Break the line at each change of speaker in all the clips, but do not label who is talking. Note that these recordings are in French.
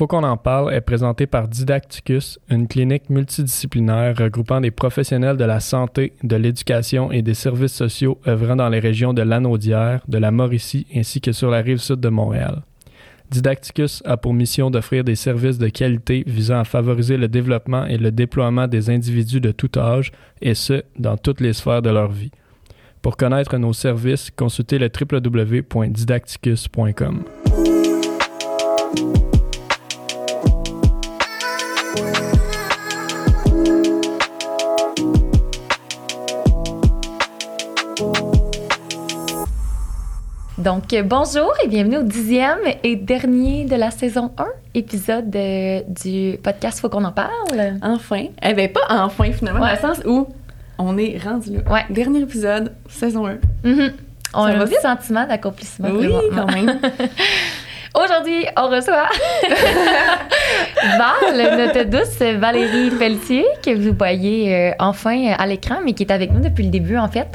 Faut qu'on en parle est présenté par Didacticus, une clinique multidisciplinaire regroupant des professionnels de la santé, de l'éducation et des services sociaux œuvrant dans les régions de Lanaudière, de la Mauricie ainsi que sur la rive sud de Montréal. Didacticus a pour mission d'offrir des services de qualité visant à favoriser le développement et le déploiement des individus de tout âge, et ce, dans toutes les sphères de leur vie. Pour connaître nos services, consultez le www.didacticus.com.
Donc, euh, bonjour et bienvenue au dixième et dernier de la saison 1 épisode euh, du podcast Faut qu'on en parle.
Enfin. Eh bien, pas enfin finalement,
Ouais.
dans le sens où on est rendu là.
Ouais.
Dernier épisode, saison 1.
Mhm. On
Ça
a un sentiment d'accomplissement.
Oui, quand même.
Aujourd'hui, on reçoit Val, notre douce Valérie Pelletier, que vous voyez euh, enfin à l'écran, mais qui est avec nous depuis le début, en fait.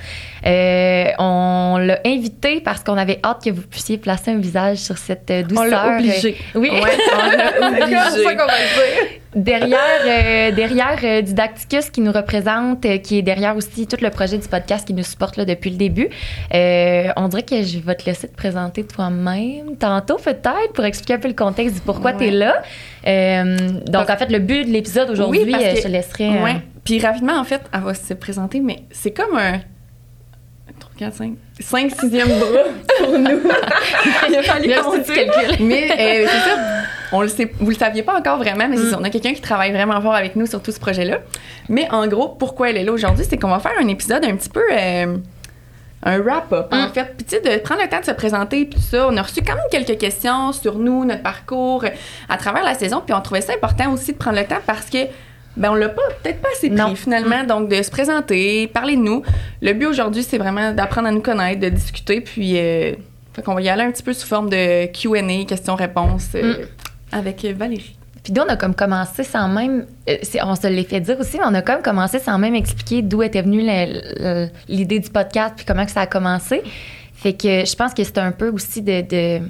Euh, on l'a invitée parce qu'on avait hâte que vous puissiez placer un visage sur cette douceur.
On l'a obligé.
Oui.
Ouais, on l'a
C'est
obligé.
comme ça qu'on
va le dire.
Derrière, euh, derrière euh, Didacticus qui nous représente, euh, qui est derrière aussi tout le projet du podcast qui nous supporte là, depuis le début. On dirait que je vais te laisser te présenter toi-même tantôt peut-être pour expliquer un peu le contexte du pourquoi
Ouais.
tu es là. Donc en fait, le but de l'épisode aujourd'hui,
Oui, parce que-
je te laisserai...
Ouais. Puis rapidement, en fait, elle va se présenter, mais c'est comme un. 3, 4, 5. 5 sixième bras pour nous. Il a fallu
calcul.
Mais euh, c'est ça. On le sait, vous le saviez pas encore vraiment, mais
Mm.
on a quelqu'un qui travaille vraiment fort avec nous sur tout ce projet-là. Mais en gros, pourquoi elle est là aujourd'hui, c'est qu'on va faire un épisode un petit peu. euh, un wrap-up, en
Mm.
fait. Puis, tu sais, de prendre le temps de se présenter, puis tout ça. On a reçu quand même quelques questions sur nous, notre parcours euh, à travers la saison. Puis, on trouvait ça important aussi de prendre le temps parce que, ben, on l'a pas, peut-être pas assez pris,
Non.
finalement. Donc, de se présenter, parler de nous. Le but aujourd'hui, c'est vraiment d'apprendre à nous connaître, de discuter. Puis, euh, fait qu'on va y aller un petit peu sous forme de QA, questions-réponses, euh,
Mm.
Avec Valérie.
Puis nous, on a comme commencé sans même... euh, on se l'est fait dire aussi, mais on a comme commencé sans même expliquer d'où était venue l'idée du podcast puis comment que ça a commencé. Fait que je pense que c'est un peu aussi de, de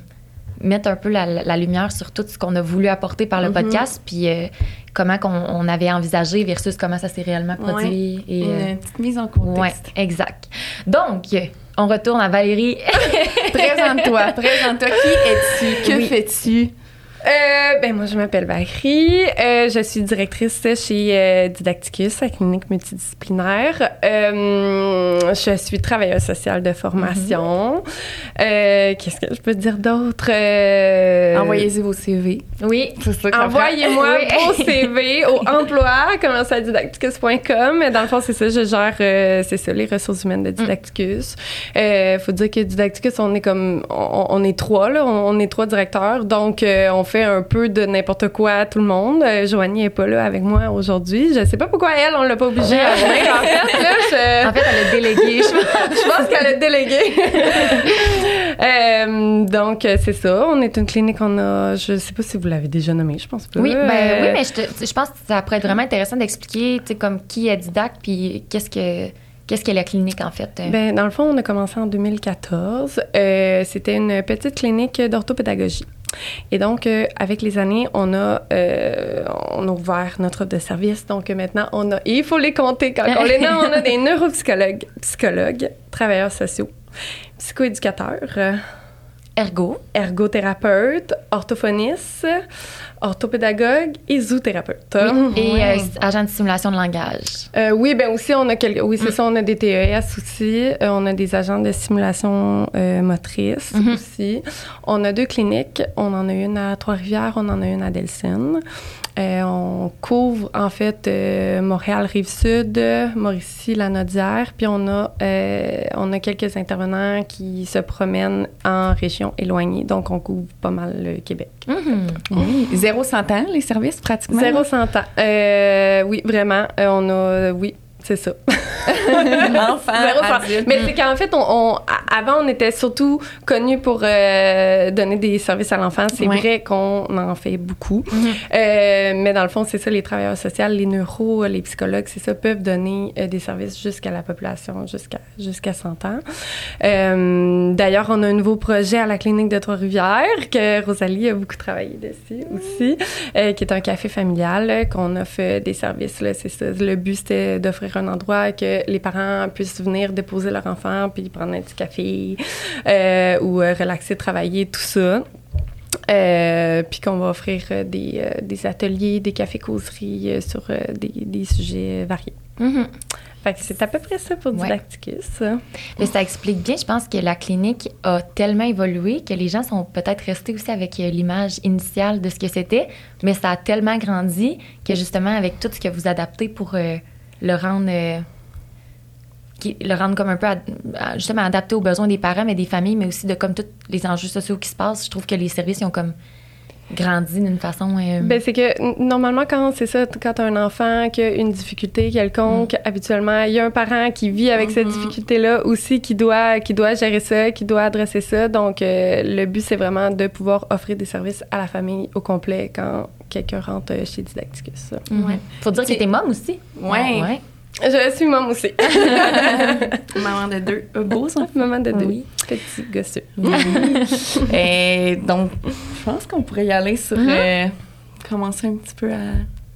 mettre un peu la, la lumière sur tout ce qu'on a voulu apporter par le
Mhm.
podcast puis euh, comment qu'on on avait envisagé versus comment ça s'est réellement produit. Et,
Une
euh,
petite mise en contexte.
exact. Donc, on retourne à Valérie.
Présente-toi, présente-toi. Qui es-tu? Que
Oui.
fais-tu?
Euh, ben moi, je m'appelle Valérie. Euh, je suis directrice chez euh, Didacticus, la clinique multidisciplinaire. Euh, je suis travailleuse sociale de formation. Euh, Qu'est-ce que je peux dire d'autre? Euh,
Envoyez-y vos CV.
oui.
C'est ça que.
Envoyez-moi vos CV au emploi, commencez à didacticus.com. Dans le fond, c'est ça, je gère, euh, c'est ça, les ressources humaines de Didacticus. Euh, faut dire que Didacticus, on est comme, on, on est trois, là, on, on est trois directeurs, donc euh, on fait un peu de n'importe quoi à tout le monde. Euh, Joanie est pas là avec moi aujourd'hui. Je sais pas pourquoi elle, on l'a pas obligée à venir. En fait, là, je...
En fait, elle a délégué. je-
Je pense qu'elle a délégué. Euh, donc, euh, c'est ça. On est une clinique, on a. Je sais pas si vous l'avez déjà nommé, je pense pas.
Oui, ben, oui, mais je, te- je pense que ça pourrait être vraiment intéressant d'expliquer, tu sais, comme qui est Didac, puis qu'est-ce que qu'est-ce que la clinique en fait.
Ben, dans le fond, on a commencé en 2014. Euh, C'était une petite clinique d'orthopédagogie. Et donc, euh, avec les années, on a, euh, on a ouvert notre offre de service. Donc, euh, maintenant, on a, et il faut les compter quand on les nomme, on a des neuropsychologues, psychologues, travailleurs sociaux, psychoéducateurs,
Ergo.
ergothérapeutes, orthophonistes, orthopédagogues et zoothérapeutes.
Oui, et euh, agent de simulation de langage.
Euh, oui, ben aussi on a quelques, oui
Mm.
c'est ça, on a des TES aussi, Euh, on a des agents de simulation euh, motrice
Mhm.
aussi. On a deux cliniques, on en a une à Trois-Rivières, on en a une à Delcine. Euh, on couvre en fait euh, Montréal Rive-Sud, Mauricie, la Nodière, puis on a euh, on a quelques intervenants qui se promènent en région éloignée, donc on couvre pas mal le Québec.
Mhm.
Oui. Zéro cent ans, les services, pratiquement.
Zéro cent ans. Euh, oui, vraiment. On a, oui, c'est ça. Mais c'est qu'en fait, on, avant, on était surtout connus pour euh, donner des services à l'enfant. C'est
Ouais.
vrai qu'on en fait beaucoup.
Mhm.
Euh, mais dans le fond, c'est ça, les travailleurs sociaux, les neuros, les psychologues, c'est ça, peuvent donner euh, des services jusqu'à la population, jusqu'à jusqu'à 100 ans. D'ailleurs, on a un nouveau projet à la clinique de Trois-Rivières que Rosalie a beaucoup travaillé dessus aussi, euh, qui est un café familial qu'on offre des services. C'est ça. Le but, c'était d'offrir un endroit que les parents puissent venir déposer leur enfant puis prendre un petit café euh, ou euh, relaxer, travailler, tout ça. Euh, puis qu'on va offrir des, euh, des ateliers, des cafés-causeries euh, sur des, des sujets variés.
Mhm.
Fait que c'est à peu près ça pour
Ouais.
Didacticus.
Mais ça explique bien, je pense que la clinique a tellement évolué que les gens sont peut-être restés aussi avec l'image initiale de ce que c'était, mais ça a tellement grandi que justement avec tout ce que vous adaptez pour le rendre euh, le rendre comme un peu justement adapté aux besoins des parents mais des familles mais aussi de comme tous les enjeux sociaux qui se passent, je trouve que les services ils ont comme grandi d'une façon euh,
Ben, c'est que normalement, quand c'est ça, quand as un enfant qui a une difficulté quelconque, habituellement, il y a un parent qui vit avec cette
Mhm.
difficulté-là aussi, qui doit, qui doit gérer ça, qui doit adresser ça. Donc, euh, le but, c'est vraiment de pouvoir offrir des services à la famille au complet quand quelqu'un rentre euh, chez Didacticus.
mhm.
Ouais.
Faut dire que t'es mom aussi.
Ouais.
ouais.
Je suis maman aussi.
Maman de deux. Euh, beau, ça?
Maman de deux
Oui.
petits gosseux.
Et donc, je pense qu'on pourrait y aller sur.
Mhm.
euh, commencer un petit peu à.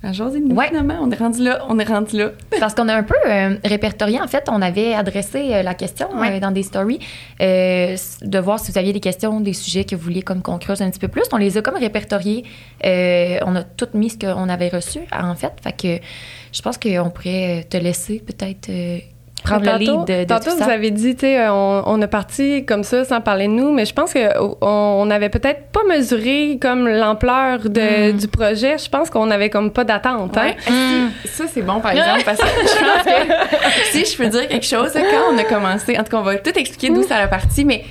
À jaser
Ouais.
finalement. On est rendu là. On est rendu là.
Parce qu'on a un peu euh, répertorié, en fait, on avait adressé euh, la question
Ouais.
euh, dans des stories, de voir si vous aviez des questions, des sujets que vous vouliez comme qu'on creuse un petit peu plus. On les a comme répertoriés. On a tout mis ce qu'on avait reçu, en fait. Fait que je pense qu'on pourrait te laisser peut-être euh, le
tantôt,
lead de, de
tantôt,
tout
vous avez dit, tu sais, on, on a parti comme ça sans parler de nous, mais je pense qu'on on avait peut-être pas mesuré comme l'ampleur de-
Mm.
du projet. Je pense qu'on avait comme pas d'attente. Hein?
Si- Ça, c'est bon, par exemple, parce que je pense que si je peux dire quelque chose, quand on a commencé, en tout cas, on va tout expliquer d'où ça a parti, mais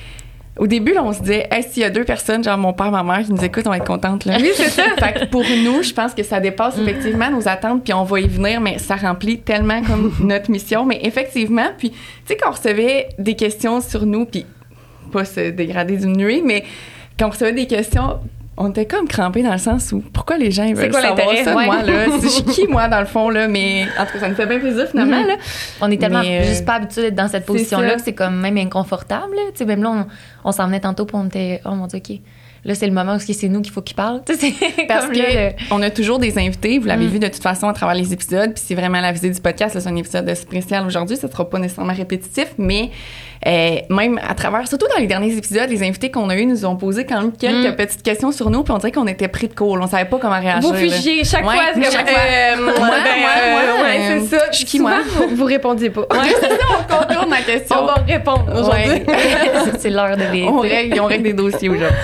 au début, là, on se disait, hey, s'il y a deux personnes, genre mon père, ma mère, qui nous écoutent, on va être contente. Là. Oui, c'est ça. fait que pour nous, je pense que ça dépasse effectivement nos attentes, puis on va y venir, mais ça remplit tellement comme notre mission. Mais effectivement, puis, tu sais, quand on recevait des questions sur nous, puis pas se dégrader, diminuer, mais quand on recevait des questions, on était comme crampés dans le sens où pourquoi les gens ils veulent
quoi
savoir ça
Ouais.
moi là? Je suis qui moi dans le fond là? Mais en tout cas ça nous fait bien plaisir finalement
Mhm.
là
On est tellement
Mais, euh,
juste pas habitué d'être dans cette position-là que c'est comme même inconfortable. Tu sais, même là, on, on s'en venait tantôt pour on était, oh mon Dieu, OK. Là, c'est le moment où c'est nous qu'il faut qu'il parle. Tu sais, c'est
parce que
là, le-
on a toujours des invités vous l'avez
Mm.
vu de toute façon à travers les épisodes puis c'est vraiment la visée du podcast c'est un épisode spécial aujourd'hui ça sera pas nécessairement répétitif mais euh, même à travers surtout dans les derniers épisodes les invités qu'on a eu nous ont posé quand même quelques
Mm.
petites questions sur nous puis on dirait qu'on était pris de court on savait pas comment réagir
Vous fichiez chaque
Ouais,
fois.
chaque fois.
euh,
Moi,
ben,
moi,
euh, ouais,
euh,
c'est ça.
je suis qui, moi?
Vous, vous répondiez pas.
Ouais, on contourne la question.
On va répondre aujourd'hui.
C'est- l'heure de vérité.
on règle, on règle des dossiers aujourd'hui.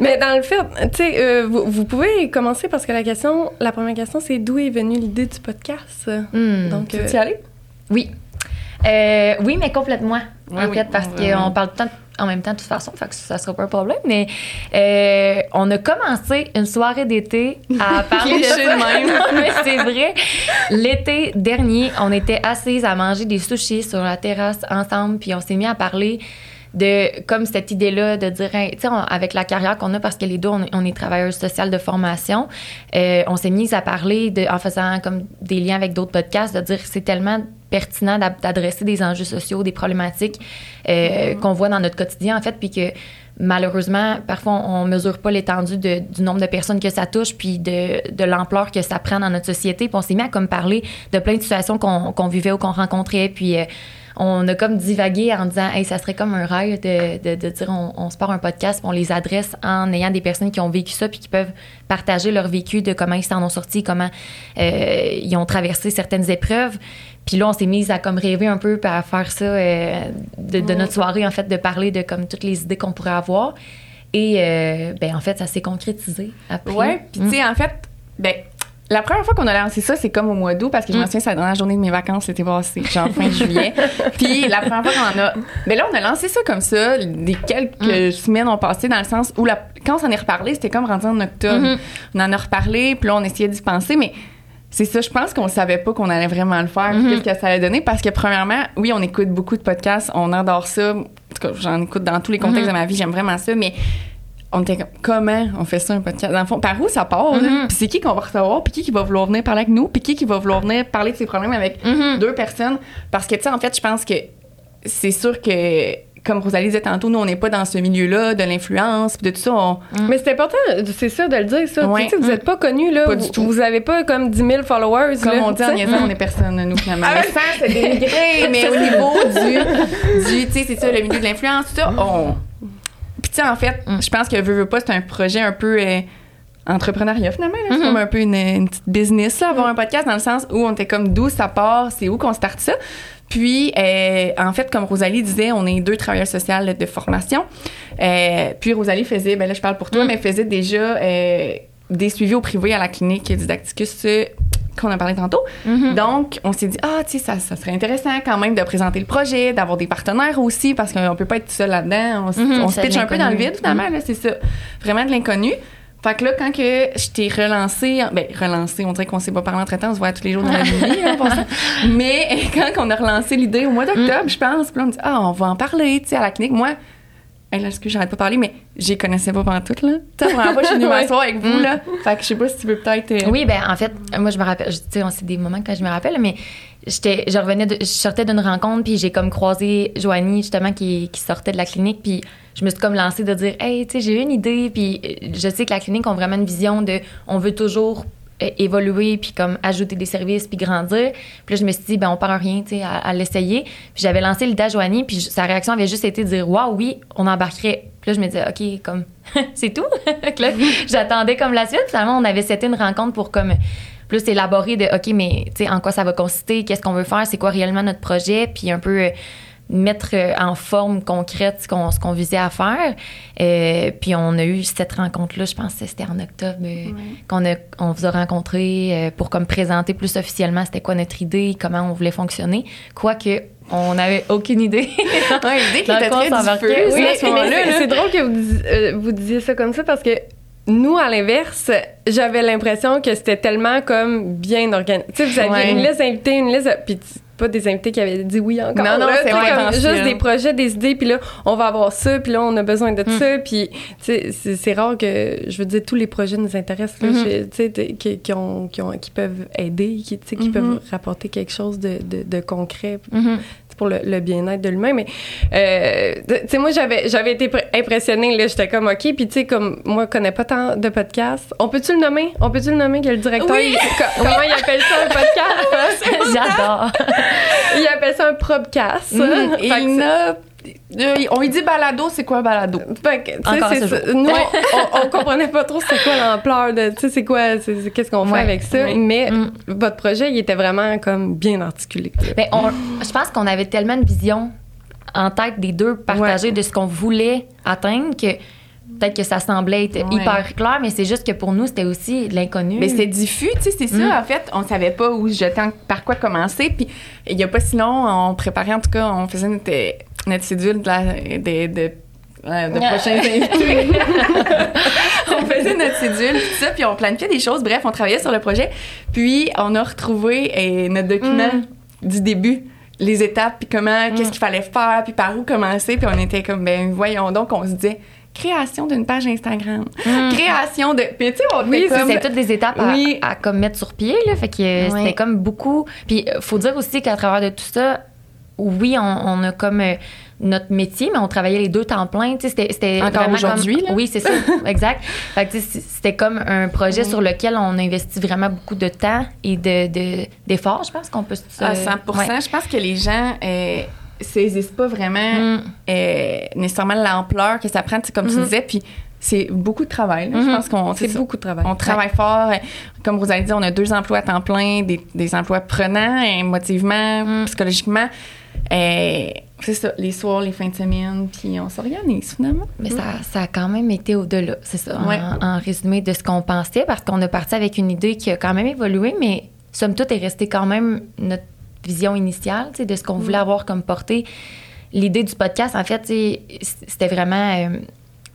Mais dans le fait, tu sais, euh, vous, vous pouvez commencer parce que la question, la première question, c'est d'où est venue l'idée du podcast?
Hmm.
Donc,
Tu
euh,
y aller?
Oui. Euh, oui, mais complètement.
Oui,
en
oui,
fait, parce
on va-
qu'on parle tout le temps en même temps de toute façon, fait que ça sera pas un problème. Mais euh, on a commencé une soirée d'été à parler de ça.
de même.
Non, mais c'est vrai. L'été dernier, on était assises à manger des sushis sur la terrasse ensemble, puis on s'est mis à parler de comme cette idée-là de dire, hey, tu sais, avec la carrière qu'on a, parce que les deux, on, on est travailleurs sociaux de formation, euh, on s'est mis à parler de, en faisant comme des liens avec d'autres podcasts, de dire que c'est tellement pertinent d'ad- d'adresser des enjeux sociaux, des problématiques euh, qu'on voit dans notre quotidien, en fait, puis que malheureusement, parfois, on ne mesure pas l'étendue du nombre de personnes que ça touche, puis de, de l'ampleur que ça prend dans notre société. Puis on s'est mis à comme parler de plein de situations qu'on qu'on vivait ou qu'on rencontrait, puis euh, on a comme divagué en disant, hey, ça serait comme un rêve de, de, de dire, on, on se part un podcast, on les adresse en ayant des personnes qui ont vécu ça, puis qui peuvent partager leur vécu de comment ils s'en ont sortis, comment euh, ils ont traversé certaines épreuves. Puis là, on s'est mis à comme rêver un peu puis à faire ça euh, de, de notre soirée, en fait, de parler de comme toutes les idées qu'on pourrait avoir. Et euh, ben en fait, ça s'est concrétisé après.
Ouais, puis tu sais, en fait, ben, la première fois qu'on a lancé ça, c'est comme au mois d'août, parce que je me
Mm.
souviens, c'est la dernière journée de mes vacances l'été passé, genre fin juillet. Puis la première fois qu'on en a. Mais là, on a lancé ça comme ça, des quelques semaines ont passé, dans le sens où, la, quand on s'en est reparlé, c'était comme rendu en octobre.
Mhm.
On en a reparlé, puis là, on essayait d'y penser, mais c'est ça, je pense qu'on savait pas qu'on allait vraiment le faire,
Mhm.
qu'est-ce que ça allait donner, parce que premièrement, oui, on écoute beaucoup de podcasts, on adore ça. En tout cas, j'en écoute dans tous les contextes
Mhm.
de ma vie, j'aime vraiment ça, mais on était comme, comment on fait ça un podcast? Dans le fond, par où ça part?
Mhm.
Puis c'est qui qu'on va recevoir? Puis qui qui va vouloir venir parler avec nous? Puis qui qui va vouloir venir parler de ses problèmes avec
Mhm.
deux personnes? Parce que, tu sais, en fait, je pense que c'est sûr que, comme Rosalie disait tantôt, nous, on n'est pas dans ce milieu-là de l'influence, puis de tout ça. on-
Mais c'est important, c'est ça de le dire, ça.
Ouais.
Tu sais, vous n'êtes pas connu, là.
Pas
vous,
du tout.
Vous avez pas comme 10 000 followers,
Comme
là,
on dit en niaisant, on est personne, nous, finalement. mais sans se dénigrer, mais au niveau du, du tu sais, c'est ça, le milieu de l'influence, tout ça, on... Sais, en fait,
Mm.
je pense que Veux, veux pas, c'est un projet un peu euh, entrepreneuriat, finalement. C'est
Mhm.
comme un peu une, une petite business, là, avoir un podcast, dans le sens où on était comme d'où ça part, c'est où qu'on starte ça. Puis, euh, en fait, comme Rosalie disait, on est deux travailleurs sociaux de formation. Euh, puis, Rosalie faisait, ben là, je parle pour toi,
Mm.
mais faisait déjà euh, des suivis au privé à la clinique Didacticus qu'on a parlé tantôt.
Mhm.
Donc, on s'est dit, ah, tu sais, ça, ça serait intéressant quand même de présenter le projet, d'avoir des partenaires aussi, parce qu'on peut pas être tout seul là-dedans. On, on se
c'est de
pitch un peu dans le vide, finalement, là, c'est ça. Vraiment de l'inconnu. Fait que là, quand que je t'ai relancé, ben, relancé, on dirait qu'on s'est pas parlé entre temps, on se voit tous les jours dans la vie, hein. Mais quand on a relancé l'idée au mois d'octobre, je pense, puis là, on me dit, ah, on va en parler, tu sais, à la clinique. Moi, hey, là, excuse, j'arrête pas de parler, mais j'y connaissais pas pendant tout, là. Fois, je suis venue m'asseoir avec vous, là. Fait que je sais pas si tu veux peut-être. euh,
Oui, ben en fait, moi je me rappelle, tu sais, on- c'est des moments que je me rappelle, mais j'étais, je revenais, de- je sortais d'une rencontre puis j'ai comme croisé Joanie justement qui, qui sortait de la clinique puis je me suis comme lancée de dire, hey, tu sais, j'ai eu une idée puis euh, je sais que la clinique a vraiment une vision de, on veut toujours évoluer puis comme ajouter des services puis grandir. Puis là je me suis dit ben on perd rien, tu sais, à, l'essayer. Puis j'avais lancé l'idée à Joanie puis sa réaction avait juste été de dire, waouh, oui, on embarquerait. Puis là je me disais, ok, comme c'est tout. Là, j'attendais comme la suite. Finalement, on avait c'était une rencontre pour comme plus élaborer de OK, mais tu sais, en quoi ça va consister, qu'est-ce qu'on veut faire, c'est quoi réellement notre projet, puis un peu euh, mettre euh, en forme concrète ce qu'on, qu'on visait à faire. Euh, puis on a eu cette rencontre-là, je pense que c'était en octobre, euh, qu'on a, on vous a rencontré euh, pour comme présenter plus officiellement c'était quoi notre idée, comment on voulait fonctionner. Quoique, on n'avait aucune idée.
Ouais, l'idée qui était très diffuse,
oui.
c'est- drôle que vous, dis- euh, vous disiez ça comme ça parce que nous, à l'inverse, j'avais l'impression que c'était tellement comme bien organisé. Tu sais, vous aviez
Ouais.
une liste d'invités, une liste, puis pas des invités qui avaient dit oui encore.
Non, non, c'est
comme juste des projets, des idées, puis là, on va avoir ça, puis là, on a besoin de
Mm.
ça, puis tu sais, c'est rare que, je veux dire, tous les projets nous intéressent, là, je- tu sais, de- qui, qui, ont, qui, ont- qui peuvent aider, qui, tu sais, qui peuvent rapporter quelque chose de, de, de concret
Mhm.
pour le, le bien-être de l'humain mais euh, tu sais moi j'avais j'avais été pr- impressionnée là j'étais comme ok puis tu sais comme moi je connais pas tant de podcasts on peut-tu le nommer? On peut-tu le nommer que le directeur
Oui.
il- co- comment il appelle ça un podcast?
J'adore.
il appelle ça un probcast
Et euh, on lui dit balado, c'est quoi un balado?
Fait que, tu sais,
Encore
c'est
ce
ça.
jour.
Nous, on, on comprenait pas trop c'est quoi l'ampleur de, tu sais, c'est quoi, c'est, c'est- qu'est-ce qu'on fait
Ouais.
avec ça.
Ouais.
Mais
Mm.
votre projet, il était vraiment comme bien articulé.
Ben, on- je pense qu'on avait tellement de vision en tête des deux partagées de ce qu'on voulait atteindre que peut-être que ça semblait être
Ouais.
hyper clair, mais c'est juste que pour nous, c'était aussi de l'inconnu.
Mais c'était diffus, tu sais, c'est ça.
Mm.
En fait, on savait pas où jeter, par quoi commencer. Puis il y a pas si long, on préparait, en tout cas, on faisait notre, notre cédule de, la, de, de, euh, de prochains invités. on faisait notre cédule, tout ça, puis on planifiait des choses. Bref, on travaillait sur le projet. Puis on a retrouvé euh, notre document du début les étapes, puis comment, qu'est-ce qu'il fallait faire, puis par où commencer. Puis on était comme, ben voyons donc, on se disait création d'une page Instagram,
Mm.
création de... Puis tu sais, on
Oui,
comme...
c'est toutes des étapes à,
Oui.
à comme mettre sur pied là, fait que euh, c'était comme beaucoup. Puis euh, faut dire aussi qu'à travers de tout ça, oui, on, on a comme euh, notre métier, mais on travaillait les deux temps plein. Tu sais, c'était,
Encore aujourd'hui,
comme-. Oui, c'est ça, exact. Fait que c'était comme un projet sur lequel on investit vraiment beaucoup de temps et de, de- d'efforts. Je pense qu'on peut. se-
À 100
ouais.
Je pense que les gens euh, saisissent pas vraiment
Mm.
euh, nécessairement l'ampleur que ça prend, comme tu
Mhm.
disais. Puis c'est beaucoup de travail. là. Je
Mhm.
pense qu'on
C'est beaucoup de travail.
On travaille fort. Comme vous avez dit, on a deux emplois à temps plein, des, des emplois prenants, émotivement,
Mm.
psychologiquement. Euh, c'est ça, les soirs, les fins de semaine, puis on s'organise finalement.
Mais ça, ça a quand même été au-delà, c'est ça,
Ouais.
en, en résumé de ce qu'on pensait, parce qu'on a parti avec une idée qui a quand même évolué, mais somme toute est restée quand même notre vision initiale, tu sais, de ce qu'on voulait avoir comme portée. L'idée du podcast, en fait, c'était vraiment euh,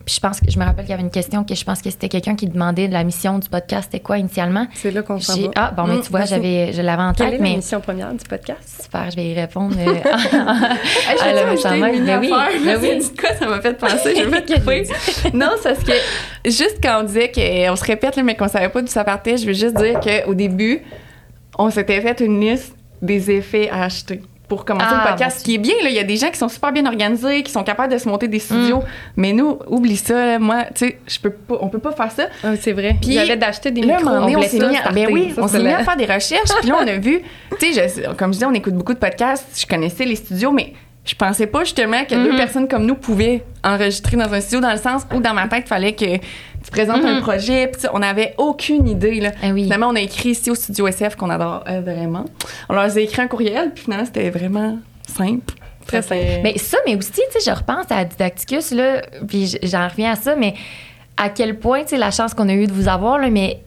Puis je pense que je me rappelle qu'il y avait une question que je pense que c'était quelqu'un qui demandait la mission du podcast, c'était quoi initialement?
C'est là qu'on s'en va.
Ah, bon, mais
Mm,
tu vois, j'avais, je l'avais en
Quelle
tête,
est la
mais
mission première du podcast?
super, je vais y répondre. euh, Ah,
vais
là, mais
une mini
ben oui,
affaire?
ben oui.
Du quoi ça m'a fait penser, je veux te couper. Non, c'est parce que juste quand on disait qu'on se répète, là, mais qu'on savait pas d'où ça partait, je veux juste dire qu'au début, on s'était fait une liste des effets à acheter pour commencer
Ah,
le podcast. Ce qui est bien, là, il y a des gens qui sont super bien organisés, qui sont capables de se monter des studios.
Mm.
Mais nous, oublie ça, là, moi, tu sais, je peux pas, on peut pas faire ça.
Ah, c'est vrai.
Puis,
avait d'acheter des
Là,
micros.
moment donné, on s'est mis, à, ben oui,
Ça,
on s'est mis à faire des recherches. Puis là, on a vu, tu sais, comme je disais, on écoute beaucoup de podcasts. Je connaissais les studios, mais je pensais pas justement que deux
Mhm.
personnes comme nous pouvaient enregistrer dans un studio, dans le sens où dans ma tête, il fallait que présentes un
Mhm.
projet. Puis on n'avait aucune idée. Là.
Ah oui.
Finalement, on a écrit ici au studio SF qu'on adore euh, vraiment. On leur a écrit un courriel, puis finalement, c'était vraiment simple.
Très
fait-
Mais ça, mais aussi, tu sais, je repense à Didacticus, là, puis j'en reviens à ça, mais à quel point, tu sais, la chance qu'on a eue de vous avoir, là, mais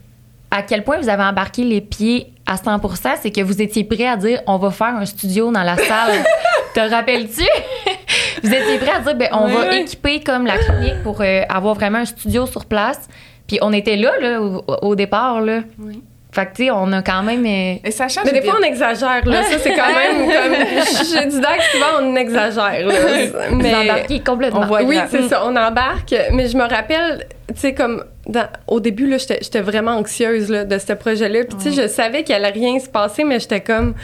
à quel point vous avez embarqué les pieds à 100 c'est que vous étiez prêt à dire on va faire un studio dans la salle. Te rappelles-tu? Vous étiez prêt à dire ben, on
Oui,
va
oui.
équiper comme la clinique pour euh, avoir vraiment un studio sur place. Puis on était là, là au, au départ. Là.
Oui.
Fait que, tu sais, on a quand même. euh,
Et sachant
Mais des fois, on exagère, là. Ça, c'est quand même comme. Je dis que souvent, on exagère, là.
vous
Mais.
embarquez complètement.
on voit
Oui, c'est ça, on embarque. Mais je me rappelle, tu sais, comme dans- au début, là, j'étais j'étais vraiment anxieuse là, de ce projet-là. Puis, tu sais, je savais qu'il allait rien se passer, mais j'étais comme.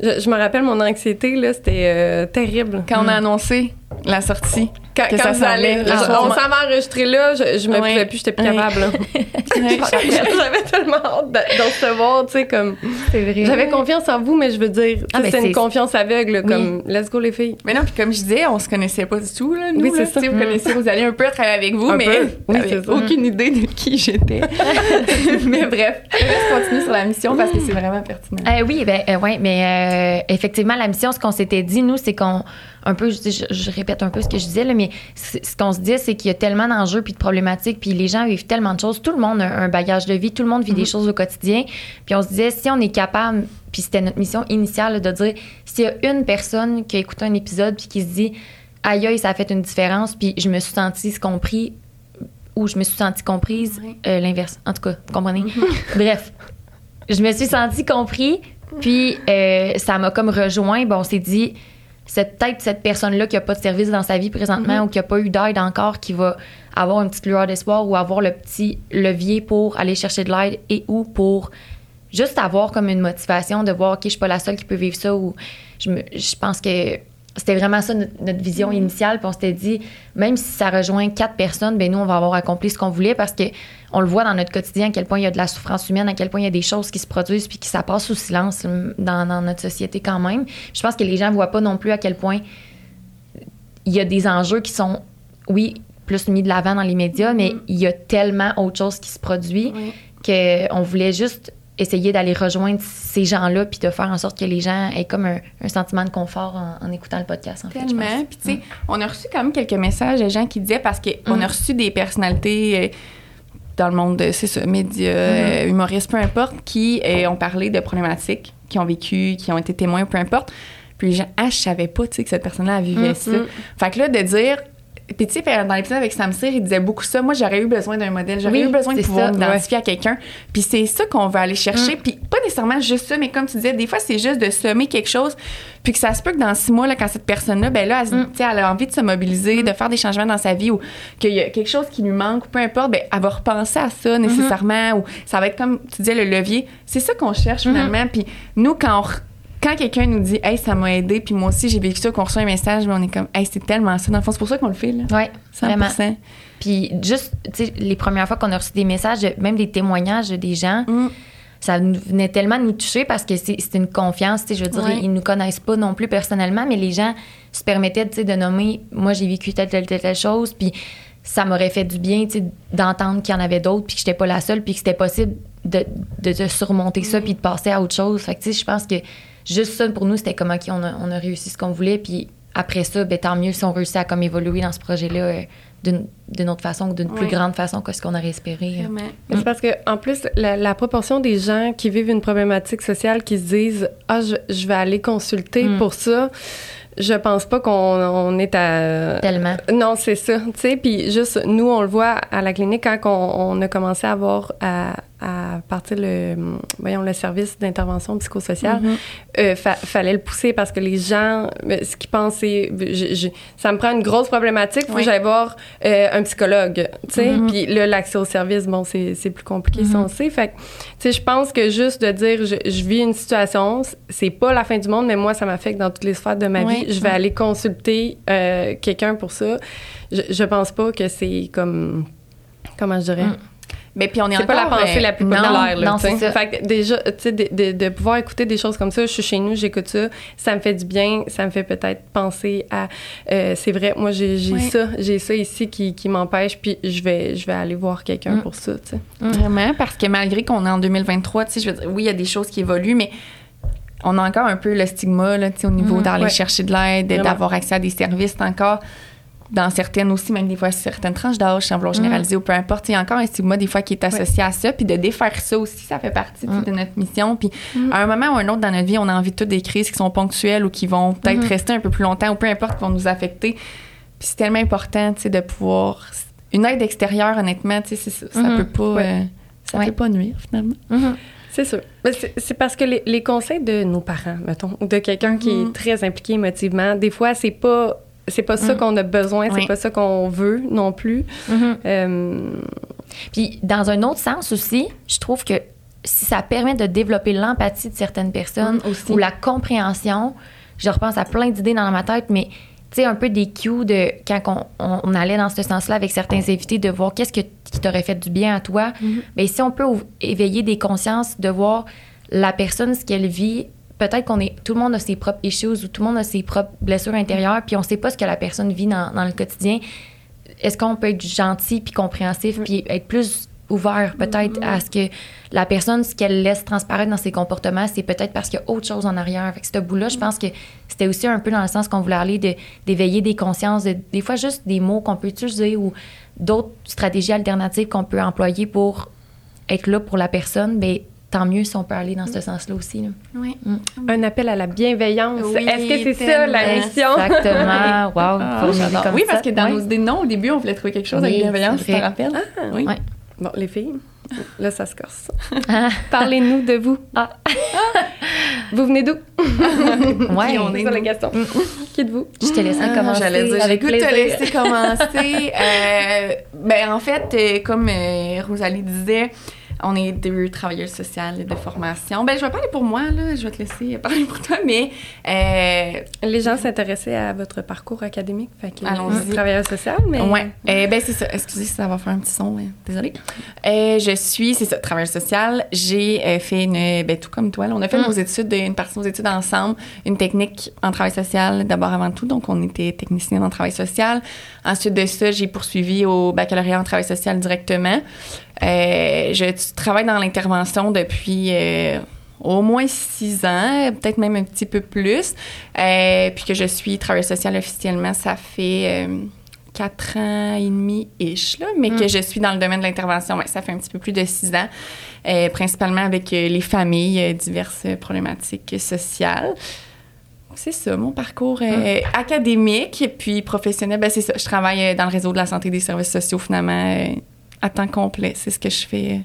Je, je me rappelle mon anxiété, là, c'était euh, terrible.
Quand on a annoncé la sortie,
Quand,
que
quand
ça
vous allez-
allait,
je-
ah,
on s'en va enregistrer là, je, je me pouvais plus, j'étais plus capable. là. J'avais tellement hâte de, recevoir, tu sais, comme.
c'est vrai.
J'avais confiance en vous, mais je veux dire,
Ah,
c'est une confiance aveugle, là,
Oui.
comme let's go les filles.
Mais non, puis comme je disais, on se connaissait pas du tout, là, nous.
Oui, c'est
là.
ça.
Vous
Mm.
connaissez, vous alliez un peu travailler avec vous,
Un
mais
peu.
Aucune idée de qui j'étais. mais bref, je laisse continuer sur la mission parce que c'est vraiment pertinent.
Euh, oui, ben, euh, ouais, mais euh, effectivement, la mission, ce qu'on s'était dit, nous, c'est qu'on. Un peu, je, je- je répète un peu ce que je disais, là, mais ce qu'on se dit, c'est qu'il y a tellement d'enjeux puis de problématiques, puis les gens vivent tellement de choses. Tout le monde a un bagage de vie, tout le monde vit des choses au quotidien. Puis on se disait, si on est capable, puis c'était notre mission initiale là, de dire, s'il y a une personne qui a écouté un épisode puis qui se dit, aïe, aïe, ça a fait une différence, puis je me suis sentie compris ou je me suis sentie comprise,
Oui.
euh, l'inverse. En tout cas, vous comprenez? Bref, je me suis sentie compris, puis euh, ça m'a comme rejoint. Bon, on s'est dit, c'est peut-être cette personne-là qui n'a pas de service dans sa vie présentement ou qui n'a pas eu d'aide encore qui va avoir une petite lueur d'espoir ou avoir le petit levier pour aller chercher de l'aide et ou pour juste avoir comme une motivation de voir, OK, je suis pas la seule qui peut vivre ça ou je, me, je pense que c'était vraiment ça notre, notre vision initiale. Puis on s'était dit, même si ça rejoint quatre personnes, ben nous, on va avoir accompli ce qu'on voulait parce que on le voit dans notre quotidien à quel point il y a de la souffrance humaine, à quel point il y a des choses qui se produisent puis qui ça passe sous silence hum, dans, dans notre société quand même. Puis je pense que les gens voient pas non plus à quel point il y a des enjeux qui sont, oui, plus mis de l'avant dans les médias, mais il y a tellement autre chose qui se produit
Oui.
qu'on voulait juste essayer d'aller rejoindre ces gens-là puis de faire en sorte que les gens aient comme un, un sentiment de confort en, en écoutant le podcast. En fait.
Tellement. Puis, tu sais, on a reçu quand même quelques messages de gens qui disaient, parce qu'on
Mm.
a reçu des personnalités euh, dans le monde, de, c'est ça, médias, euh, humoristes, peu importe, qui euh, ont parlé de problématiques, qui ont vécu, qui ont été témoins, peu importe. Puis les gens, ah, je savais pas, tu sais, que cette personne-là vivait
Mm,
ça. Fait que là, de dire. Puis, tu sais, dans l'épisode avec Sam Cyr, il disait beaucoup ça. Moi, j'aurais eu besoin d'un modèle. J'aurais
Oui,
eu besoin de pouvoir m'identifier à quelqu'un. Puis, c'est ça qu'on veut aller chercher.
Mm.
Puis, pas nécessairement juste ça, mais comme tu disais, des fois, c'est juste de semer quelque chose. Puis, que ça se peut que dans six mois, là, quand cette personne-là, ben là, elle,
Mm.
elle a envie de se mobiliser, de faire des changements dans sa vie ou qu'il y a quelque chose qui lui manque, ou peu importe, ben, elle va repenser à ça nécessairement. Ou ça va être comme tu disais, le levier. C'est ça qu'on cherche finalement. Puis, nous, quand on quand quelqu'un nous dit Hey, ça m'a aidé, puis moi aussi j'ai vécu ça, qu'on reçoit un message, mais on est comme Hey, c'est tellement ça. Dans le fond, c'est pour ça qu'on le fait, là.
Ouais,
100%.
vraiment. Puis juste, tu sais, les premières fois qu'on a reçu des messages, même des témoignages des gens,
Mm.
ça nous venait tellement nous toucher parce que c'est une confiance, tu sais, je veux dire,
Ouais.
ils nous connaissent pas non plus personnellement, mais les gens se permettaient, tu sais, de nommer, moi j'ai vécu telle, telle, telle, telle chose, puis ça m'aurait fait du bien, tu sais, d'entendre qu'il y en avait d'autres, puis que j'étais pas la seule, puis que c'était possible de, de, de surmonter ça, puis de passer à autre chose. Fait que, tu sais, je pense que juste ça, pour nous, c'était comme, OK, on a, on a réussi ce qu'on voulait, puis après ça, ben, tant mieux si on réussit à comme évoluer dans ce projet-là euh, d'une d'une autre façon ou d'une plus grande façon que ce qu'on aurait espéré. euh.
C'est parce que en plus, la, la proportion des gens qui vivent une problématique sociale qui se disent Ah, je, je vais aller consulter
Mm.
pour ça. je pense pas qu'on on est à.
Tellement.
Non, c'est ça. Tu sais, puis juste, nous, on le voit à la clinique quand on, on a commencé à avoir à, à partir le, voyons, le service d'intervention psychosociale, euh, fa- fallait le pousser parce que les gens, euh, ce qu'ils pensent, c'est, je- je- ça me prend une grosse problématique, faut
Oui.
que j'aille voir euh, un psychologue, tu sais.
Mm-hmm.
Puis là, l'accès au service, bon, c'est, c'est plus compliqué, ça, on le sait. Fait que, tu sais, je pense que juste de dire, je, je vis une situation, c'est pas la fin du monde, mais moi, ça m'affecte dans toutes les sphères de ma
Oui.
vie. Je vais aller consulter euh, quelqu'un pour ça. Je, je pense pas que c'est comme, comment je dirais?
Mm.
Mais puis on est,
C'est pas la pensée
euh,
la plus populaire, là,
non, c'est ça.
Fait que déjà, tu sais, de, de- de pouvoir écouter des choses comme ça, je suis chez nous, j'écoute ça, ça me fait du bien, ça me fait peut-être penser à, euh, c'est vrai, moi j'ai
Oui.
ça, j'ai ça ici qui, qui m'empêche, puis je vais, je vais aller voir quelqu'un
Mm.
pour ça, tu sais.
Vraiment, parce que malgré qu'on est en 2023, tu sais, je veux dire, oui, il y a des choses qui évoluent, mais on a encore un peu le stigma, là, tu sais, au niveau
Mhm,
d'aller
ouais.
chercher de l'aide, d'avoir accès à des services, encore dans certaines aussi, même des fois certaines tranches d'âge, sans vouloir généraliser ou peu importe, il y a encore un stigma des fois qui est associé à ça, puis de défaire ça aussi, ça fait partie
Mm.
de notre mission. Puis à un moment ou un autre dans notre vie, on a envie de toutes des crises qui sont ponctuelles ou qui vont peut-être
Mhm.
rester un peu plus longtemps ou peu importe, qui vont nous affecter. Puis c'est tellement important, tu sais, de pouvoir... Une aide extérieure, honnêtement, tu sais, c'est ça, ça
Mhm.
peut pas... Euh, ça
Ouais.
peut pas nuire, finalement.
Mhm.
C'est sûr. C'est- parce que les, les conseils de nos parents, mettons, ou de quelqu'un qui
Mm.
est très impliqué émotivement, des fois, c'est pas. C'est pas ça
Mm.
qu'on a besoin, c'est
Oui.
pas ça qu'on veut non plus.
Mhm.
Euh,
Puis, dans un autre sens aussi, je trouve que si ça permet de développer l'empathie de certaines personnes
Mm, aussi.
ou la compréhension, je repense à plein d'idées dans ma tête, mais tu sais, un peu des cues de quand on, on- on allait dans ce sens-là avec certains invités, de voir qu'est-ce que, qui t'aurait fait du bien à toi. Mais si on peut éveiller des consciences, de voir la personne, ce qu'elle vit, peut-être qu'on est, tout le monde a ses propres issues ou tout le monde a ses propres blessures intérieures, puis on sait pas ce que la personne vit dans, dans le quotidien. Est-ce qu'on peut être gentil puis compréhensif puis être plus ouvert peut-être à ce que la personne, ce qu'elle laisse transparaître dans ses comportements, c'est peut-être parce qu'il y a autre chose en arrière. Fait que ce bout-là, je pense que c'était aussi un peu dans le sens qu'on voulait aller de- d'éveiller des consciences, de- des fois juste des mots qu'on peut utiliser ou d'autres stratégies alternatives qu'on peut employer pour être là pour la personne. Ben, tant mieux si on peut aller dans ce sens-là aussi. là.
Oui.
un appel à la bienveillance.
Oui,
Est-ce que c'est ça la mission?
Exactement. Wow.
Ah,
comme
oui,
ça.
parce que dans nos idées de nom, au début, on voulait trouver quelque chose
Oui,
avec bienveillance,
c'est
tu te rappelles? oui.
Ouais.
Bon, les filles, là, ça se corse.
Ah.
Parlez-nous de vous.
Ah.
vous venez d'où?
Ouais.
Qui on est,
la question. Qui êtes-vous?
Je te laisserai
Ah,
commencer
J'allais dire,
avec
goût de te laisser commencer. Euh, ben, en fait, euh, comme euh, Rosalie disait, on est deux travailleuses sociales de formation. Ben, je vais parler pour moi, là. Je vais te laisser parler pour toi, mais euh,
Les gens s'intéressaient à votre parcours académique. Fait que,
Allons-y.
travailleur social, mais.
Ouais. Euh, ben, c'est ça. Excusez si ça va faire un petit son. hein. Désolée. Euh, je suis, c'est ça, travailleuse sociale. J'ai euh, fait une, ben, tout comme toi, là, on a fait
Mm.
nos études, une partie de nos études ensemble, une technique en travail social d'abord avant tout. Donc, on était technicienne en travail social. Ensuite de ça, j'ai poursuivi au baccalauréat en travail social directement. Euh, je travaille dans l'intervention depuis euh, au moins six ans, peut-être même un petit peu plus. Euh, puis que je suis travailleuse sociale officiellement, ça fait euh, quatre ans et demi-ish, là, mais
Mm.
que je suis dans le domaine de l'intervention, ouais, ça fait un petit peu plus de six ans, principalement avec les familles, diverses problématiques sociales. C'est ça, mon parcours euh, académique puis professionnel. Ben, c'est ça. Je travaille dans le réseau de la santé et des services sociaux, finalement, euh, à temps complet. C'est ce que je fais euh,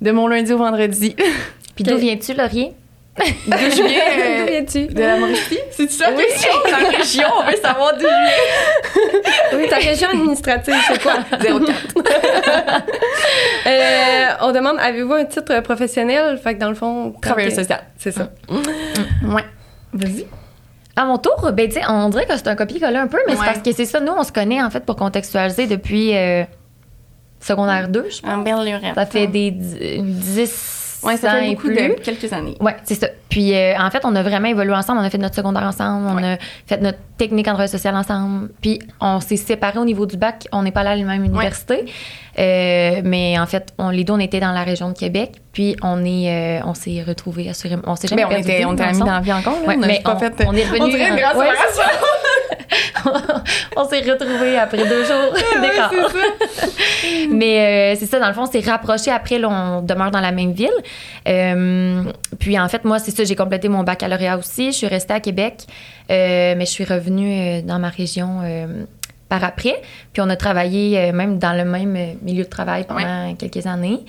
de mon lundi au vendredi.
Puis d'où viens-tu, Laurier?
D'où je viens? euh,
D'où viens-tu?
de la Mauricie? C'est ça, la question? La région, on veut savoir d'où je viens.
Oui, ta région administrative, c'est quoi?
04.
Euh, on demande, avez-vous un titre professionnel? Fait que dans le fond...
Travailleur social.
C'est ça.
Ouais. Vas-y.
À mon tour, ben, on dirait que c'est un copier-coller un peu, mais c'est parce que c'est ça, nous, on se connaît, en fait, pour contextualiser depuis euh, secondaire 2, je pense.
En belle.
Ça fait des dix- 10
Ouais, ça
ans
fait
et
beaucoup
plus.
de quelques années.
Ouais, c'est ça. Puis euh, en fait, on a vraiment évolué ensemble. On a fait notre secondaire ensemble. On a fait notre technique en droit social ensemble. Puis on s'est séparés au niveau du bac. On n'est pas allé à la même université. Euh, mais en fait, on, les deux, on était dans la région de Québec. Puis on est, euh, on s'est retrouvés assurément. On s'est jamais
on était, on était amis
ensemble.
dans la vie encore. Là.
Ouais,
on
mais
pas
on-
fait.
on est revenus
On dirait grande
ouais,
séparation.
on s'est retrouvés après deux jours d'écart. Mais euh, c'est ça, dans le fond, on s'est rapprochés après, là, on demeure dans la même ville. Euh, puis en fait, moi, c'est ça, j'ai complété mon baccalauréat aussi. Je suis restée à Québec, euh, mais je suis revenue euh, dans ma région euh, par après. Puis on a travaillé euh, même dans le même euh, milieu de travail pendant quelques années.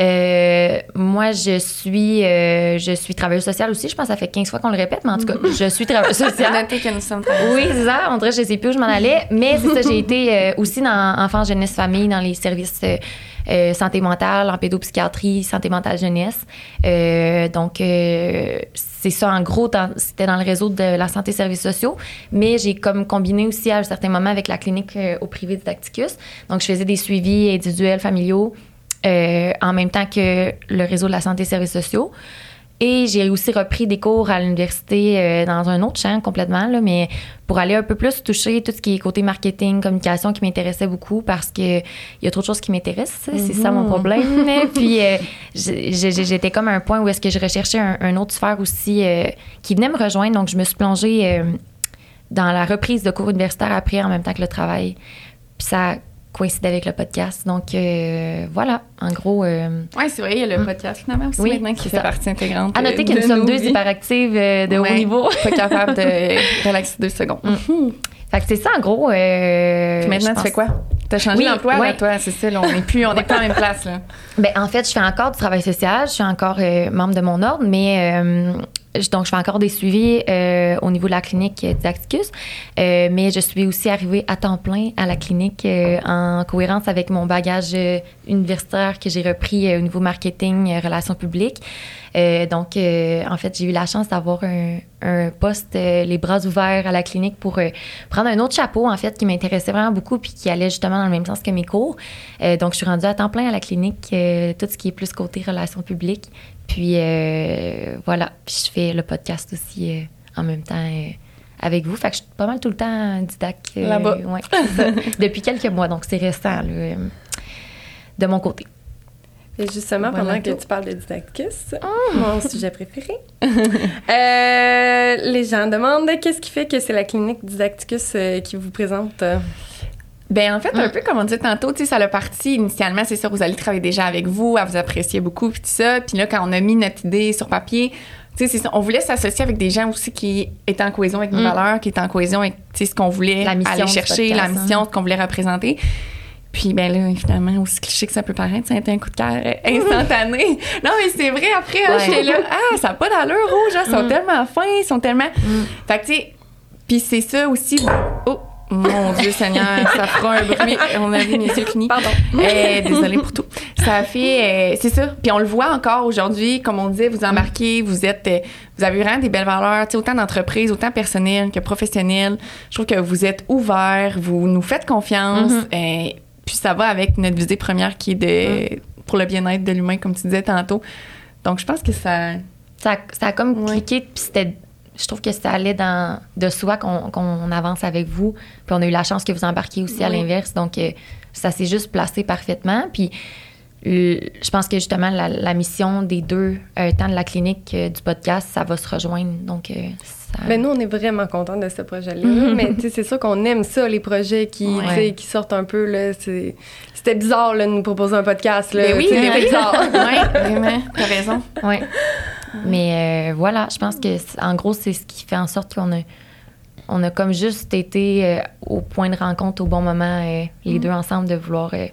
Euh, moi, je suis, euh, je suis travailleuse sociale aussi. Je pense que ça fait 15 fois qu'on le répète, mais en tout cas, je suis travailleuse sociale.
noté que nous sommes
Oui, c'est ça. On dirait je sais plus où je m'en allais. Mais c'est ça, j'ai été euh, aussi dans enfants, jeunesse, famille, dans les services santé mentale, en pédopsychiatrie, santé mentale, jeunesse. Donc, c'est ça, en gros, c'était dans le réseau de la santé services sociaux. Mais j'ai comme combiné aussi à un certain moment avec la clinique au privé Didacticus. Donc, je faisais des suivis individuels, familiaux, euh, en même temps que le réseau de la santé services sociaux. Et j'ai aussi repris des cours à l'université euh, dans un autre champ complètement, là, mais pour aller un peu plus toucher tout ce qui est côté marketing, communication qui m'intéressait beaucoup parce que il y a trop de choses qui m'intéressent. C'est ça mon problème. Puis euh, j'étais comme à un point où est-ce que je recherchais un, un autre sphère aussi euh, qui venait me rejoindre. Donc je me suis plongée dans la reprise de cours universitaires après en même temps que le travail. Puis ça coïncidait avec le podcast. Donc euh, voilà, en gros. euh,
Oui, c'est vrai, il y a le podcast finalement aussi
Oui,
maintenant qui fait
ça.
partie intégrante.
à noter que nous sommes deux hyperactives euh, de haut niveau.
Pas capable de relaxer deux secondes.
Fait que c'est ça, en gros. euh,
Puis maintenant, tu fais quoi? T'as changé
Oui,
d'emploi,
ouais.
toi, là, on n'est plus, on n'est pas la même place, là.
Ben, en fait, je fais encore du travail social. Je suis encore euh, membre de mon ordre, mais euh, donc je fais encore des suivis euh, au niveau de la clinique euh, Didacticus. Euh, mais je suis aussi arrivée à temps plein à la clinique en cohérence avec mon bagage universitaire que j'ai repris au niveau marketing, relations publiques. Donc, en fait, j'ai eu la chance d'avoir un, un poste, les bras ouverts à la clinique pour prendre un autre chapeau, en fait, qui m'intéressait vraiment beaucoup puis qui allait justement dans le même sens que mes cours. Donc, je suis rendue à temps plein à la clinique, tout ce qui est plus côté relations publiques. Puis, euh, voilà. Puis, je fais le podcast aussi euh, en même temps euh, avec vous. Fait que je suis pas mal tout le temps didac.
Là-bas.
ouais. Depuis quelques mois, donc c'est récent, là, de mon côté.
Et justement,
Voilà
pendant que tu parles de Didacticus, mon sujet préféré, les gens demandent qu'est-ce qui fait que c'est la clinique Didacticus qui vous présente.
Ben en fait, un
Mm.
peu comme on disait tantôt, tu sais, ça l'a parti initialement, c'est sûr, vous allez travailler déjà avec vous, elle vous appréciait beaucoup, puis tout ça. Puis là, quand on a mis notre idée sur papier, tu sais, ça, on voulait s'associer avec des gens aussi qui étaient en cohésion avec nos
Mm.
valeurs, qui étaient en cohésion avec, tu sais, ce qu'on voulait
La mission
aller chercher,
podcast,
la
hein.
mission, ce qu'on voulait représenter. Puis ben là, finalement, aussi cliché que ça peut paraître, ça a été un coup de cœur instantané. non, mais c'est vrai, après, hein,
Ouais.
j'étais là, ah, ça n'a pas d'allure, rouge, ils sont
Mm.
tellement fins, ils sont tellement... Fait que, tu sais, puis c'est ça aussi... Oh, mon Dieu Seigneur, ça fera un bruit. On avait mes yeux clignés.
Pardon.
Euh, désolée pour tout. Ça fait... euh, c'est ça. Puis on le voit encore aujourd'hui, comme on disait, vous embarquez, vous êtes... euh, vous avez vraiment des belles valeurs, tu sais, autant d'entreprise, autant personnelles que professionnelles. Je trouve que vous êtes ouverts, vous nous faites confiance.
Mm-hmm.
puis ça va avec notre visée première qui est de...
Mm.
pour le bien-être de l'humain, comme tu disais tantôt. Donc, je pense que ça...
Ça, ça a comme
Ouais.
cliqué, puis c'était. Je trouve que ça allait dans de soi qu'on qu'on avance avec vous. Puis on a eu la chance que vous embarquiez aussi à
Oui.
l'inverse. Donc, euh, ça s'est juste placé parfaitement. Puis euh, je pense que justement, la, la mission des deux, euh, tant de la clinique que du podcast, ça va se rejoindre. Donc, euh, ça.
Ben nous, on est vraiment contents de ce projet-là. mais tu sais, c'est sûr qu'on aime ça, les projets qui,
Ouais.
qui sortent un peu. Là, c'est- C'était bizarre là, de nous proposer un podcast. Là,
Ben oui,
Tu sais,
ben
c'était
oui.
bizarre.
oui, vraiment, t'as raison.
Ouais. Mais euh, voilà, je pense que en gros, c'est ce qui fait en sorte qu'on a, on a comme juste été euh, au point de rencontre au bon moment, euh, les deux ensemble, de vouloir euh,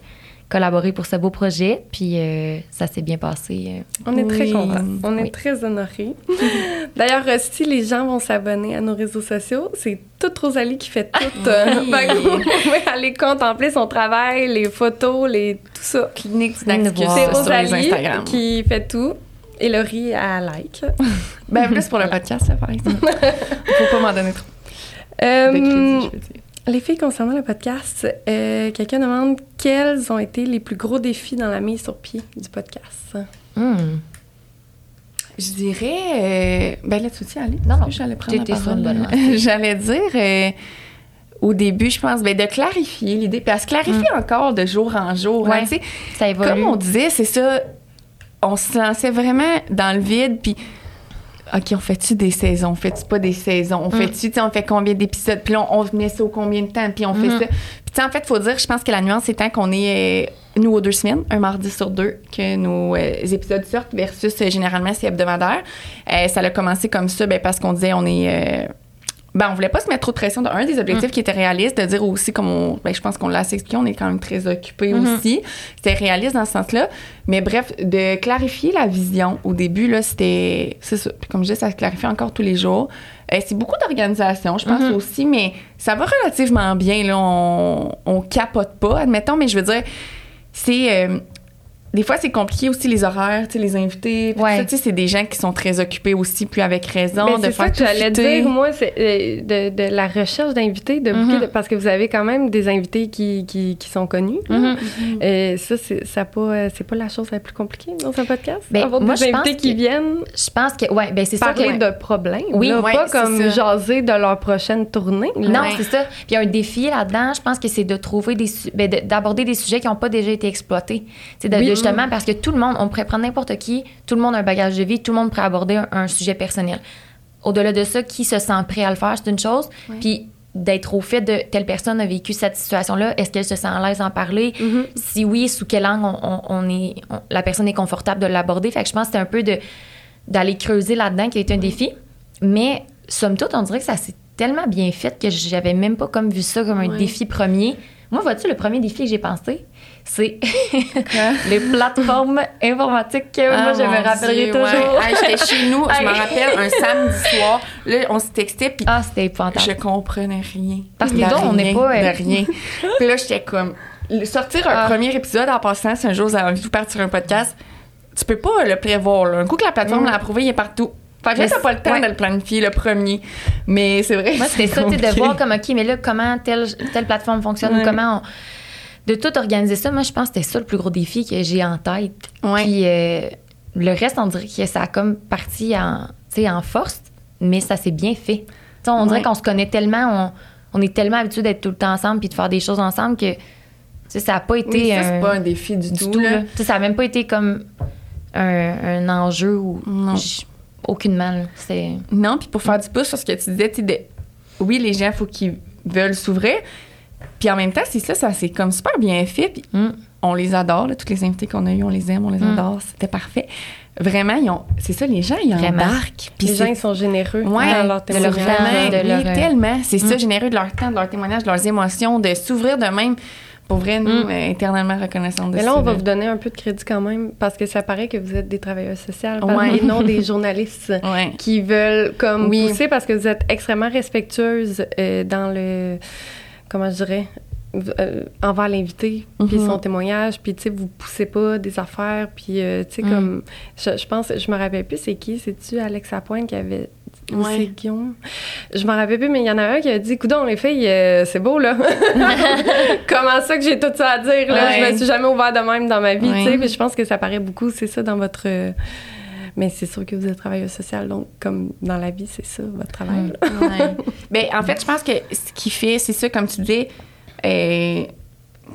collaborer pour ce beau projet. Puis euh, ça s'est bien passé. euh.
On est très contents. On est
Oui.
très honorés. D'ailleurs, si les gens vont s'abonner à nos réseaux sociaux, c'est toute Rosalie qui fait tout. euh,
Oui.
vous pouvez aller contempler son travail, les photos, les, tout ça.
Clinique didactique.
C'est
sur les
Rosalie
Instagram.
qui fait tout. Et Laurie, à like.
Ben, plus pour le podcast, là, par exemple. Faut pas m'en donner trop
Euh,
de crédit, je veux dire.
les filles, concernant le podcast, euh, quelqu'un demande quels ont été les plus gros défis dans la mise sur pied du podcast.
Hmm.
Je dirais. euh, ben là, tu veux aller?
Non, non.
J'allais prendre la parole. J'allais dire. euh, au début, je pense, ben, de clarifier l'idée. Puis elle se clarifie encore de jour en jour. hein,
Ouais.
tu sais.
Ça évolue.
Comme on disait, c'est ça. On se lançait vraiment dans le vide. Puis OK, on fait-tu des saisons? On fait-tu pas des saisons? On fait-tu, tu sais, on fait combien d'épisodes? Puis là, on, on met ça au combien de temps? Puis on fait
Mhm.
ça. Puis tu sais, en fait, faut dire, je pense que la nuance étant qu'on est, euh, nous, aux deux semaines, un mardi sur deux, que nos euh, épisodes sortent versus euh, généralement c'est hebdomadaire. Ça a commencé comme ça, ben, parce qu'on disait, on est. ben, on voulait pas se mettre trop de pression. De un des objectifs qui était réaliste, de dire aussi, comme on, ben, je pense qu'on l'a assez expliqué, on est quand même très occupé
Mhm.
aussi. C'était réaliste dans ce sens-là. Mais bref, de clarifier la vision au début, là, c'était. C'est ça. Puis comme je dis, ça se clarifie encore tous les jours. Euh, c'est beaucoup d'organisation, je pense
Mhm.
aussi, mais ça va relativement bien. Là. On, on capote pas, admettons, mais je veux dire, c'est. euh, des fois, c'est compliqué aussi les horaires, les invités.
Ouais.
ça, tu sais, c'est des gens qui sont très occupés aussi, puis avec raison,
Ben,
de
c'est
faire
ça que
tout
j'allais dire, moi, c'est euh, de, de la recherche d'invités, de
Mhm.
de- parce que vous avez quand même des invités qui, qui, qui sont connus.
Mhm.
Et ça, c'est ça pas, euh, c'est pas la chose la plus compliquée dans un podcast.
Ben,
Avoir
moi,
des
je pense
invités qui
que-
viennent
Je pense que, ouais, ben c'est sûr que.
parler de problèmes.
Oui,
là,
ouais,
pas
c'est
comme
ça.
jaser de leur prochaine tournée. là.
Non,
Ouais.
c'est ça. Puis il y a un défi là-dedans, je pense que c'est de trouver des ben, de- d'aborder des sujets qui n'ont pas déjà été exploités. C'est de,
Oui.
de justement parce que tout le monde, on pourrait prendre n'importe qui, tout le monde a un bagage de vie, tout le monde pourrait aborder un, un sujet personnel. Au-delà de ça, qui se sent prêt à le faire, c'est une chose. Puis d'être au fait de telle personne a vécu cette situation-là, est-ce qu'elle se sent à l'aise d'en parler?
Mhm.
Si oui, sous quelle langue on, on- on est, on- la personne est confortable de l'aborder? Fait que je pense que c'est un peu de d'aller creuser là-dedans qui est un défi. Mais somme toute, on dirait que ça s'est tellement bien fait que j'avais même pas comme vu ça comme un
Ouais.
défi premier. Moi, vois-tu, le premier défi que j'ai pensé, c'est les plateformes informatiques. que
Ah,
moi, je me rappellerai
Dieu,
toujours.
ouais. Hey, J'étais chez nous, je me rappelle, un samedi soir. Là, on se textait, puis
Ah, c'était épouvantable.
je comprenais rien.
Parce que autres, on n'est pas, euh,
De rien. puis là, j'étais comme... Sortir un
Ah.
premier épisode en passant, si un jour vous avez envie de vous partir un podcast, tu peux pas le prévoir. Là. Un coup que la plateforme
Mm.
l'a approuvé, il est partout. Fait que là, t'as pas le temps
ouais.
de le planifier, le premier. Mais c'est vrai.
Moi, c'était ça, tu de voir comme, OK, mais là, comment telle, telle plateforme fonctionne ou comment on... De tout organiser ça, moi, je pense que c'était ça le plus gros défi que j'ai en tête.
Ouais.
Puis euh, le reste, on dirait que ça a comme parti en, en force, mais ça s'est bien fait. Tu sais, on dirait qu'on se connaît tellement, on, on est tellement habitués d'être tout le temps ensemble puis de faire des choses ensemble que, tu sais, ça n'a pas été
Oui, ça, c'est pas un défi du,
du
tout.
tout.
là.
là. Ça n'a même pas été comme un, un enjeu ou
Non.
Aucunement. C'est...
Non, puis pour faire du pouce sur ce que tu disais, tu sais, de- oui, les gens, il faut qu'ils veulent s'ouvrir. Puis en même temps, c'est ça, ça c'est comme super bien fait. Puis
Mm.
on les adore, là, tous les invités qu'on a eus, on les aime, on les
Mm.
adore, c'était parfait. Vraiment, ils ont, c'est ça, les gens, ils
Vraiment.
embarquent. Puis
Les
c'est
gens, ils sont généreux
Ouais,
dans leur
de leur
témoignage.
temps,
vraiment,
de leur, euh,
tellement. C'est ça,
Mm.
généreux de leur temps, de leur témoignage, de leurs émotions, de s'ouvrir de même. Pour vrai, nous,
Mm.
euh, éternellement reconnaissants de
Mais
ça.
là, on va vous donner un peu de crédit quand même, parce que ça paraît que vous êtes des travailleurs sociaux
Ouais.
et non des journalistes
Ouais.
qui veulent comme
Oui.
pousser parce que vous êtes extrêmement respectueuse euh, dans le comment je dirais euh, envers l'invité puis
Mhm.
son témoignage puis tu sais vous poussez pas des affaires puis euh, tu sais
Mhm.
comme je, je pense je me rappelle plus c'est qui c'est tu Alexa Pointe qui avait ou
Ouais.
c'est Guillaume je me rappelle plus mais il y en a un qui a dit coudon les filles euh, c'est beau là comment ça que j'ai tout ça à dire là?
Ouais.
je me suis jamais ouvert de même dans ma vie
Ouais.
tu sais puis je pense que ça paraît beaucoup c'est ça dans votre euh, mais c'est sûr que vous êtes travailleuse sociale, donc comme dans la vie, c'est ça, votre travail.
Ben, en fait, je pense que ce qui fait, c'est ça, comme tu disais, euh,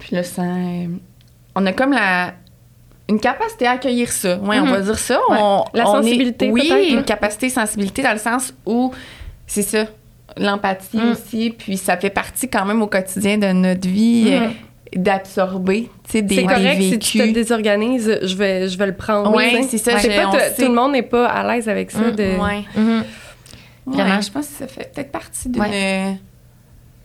puis là, ça, on a comme la une capacité à accueillir ça. Ouais, on
Mhm.
va dire ça.
Ouais.
On,
La
on est-
sensibilité,
oui,
peut-être,
une capacité sensibilité dans le sens où c'est ça, l'empathie
Mm.
aussi, puis ça fait partie quand même au quotidien de notre vie euh, d'absorber, tu sais, des,
C'est
des
correct si
vécus.
tu te désorganises, je vais, je vais le prendre. Sais.
c'est ça,
pas tout- le monde n'est pas à l'aise avec ça.
Mm,
de...
Ouais.
Mhm. Vraiment.
Ouais, je pense que ça fait peut-être partie d'une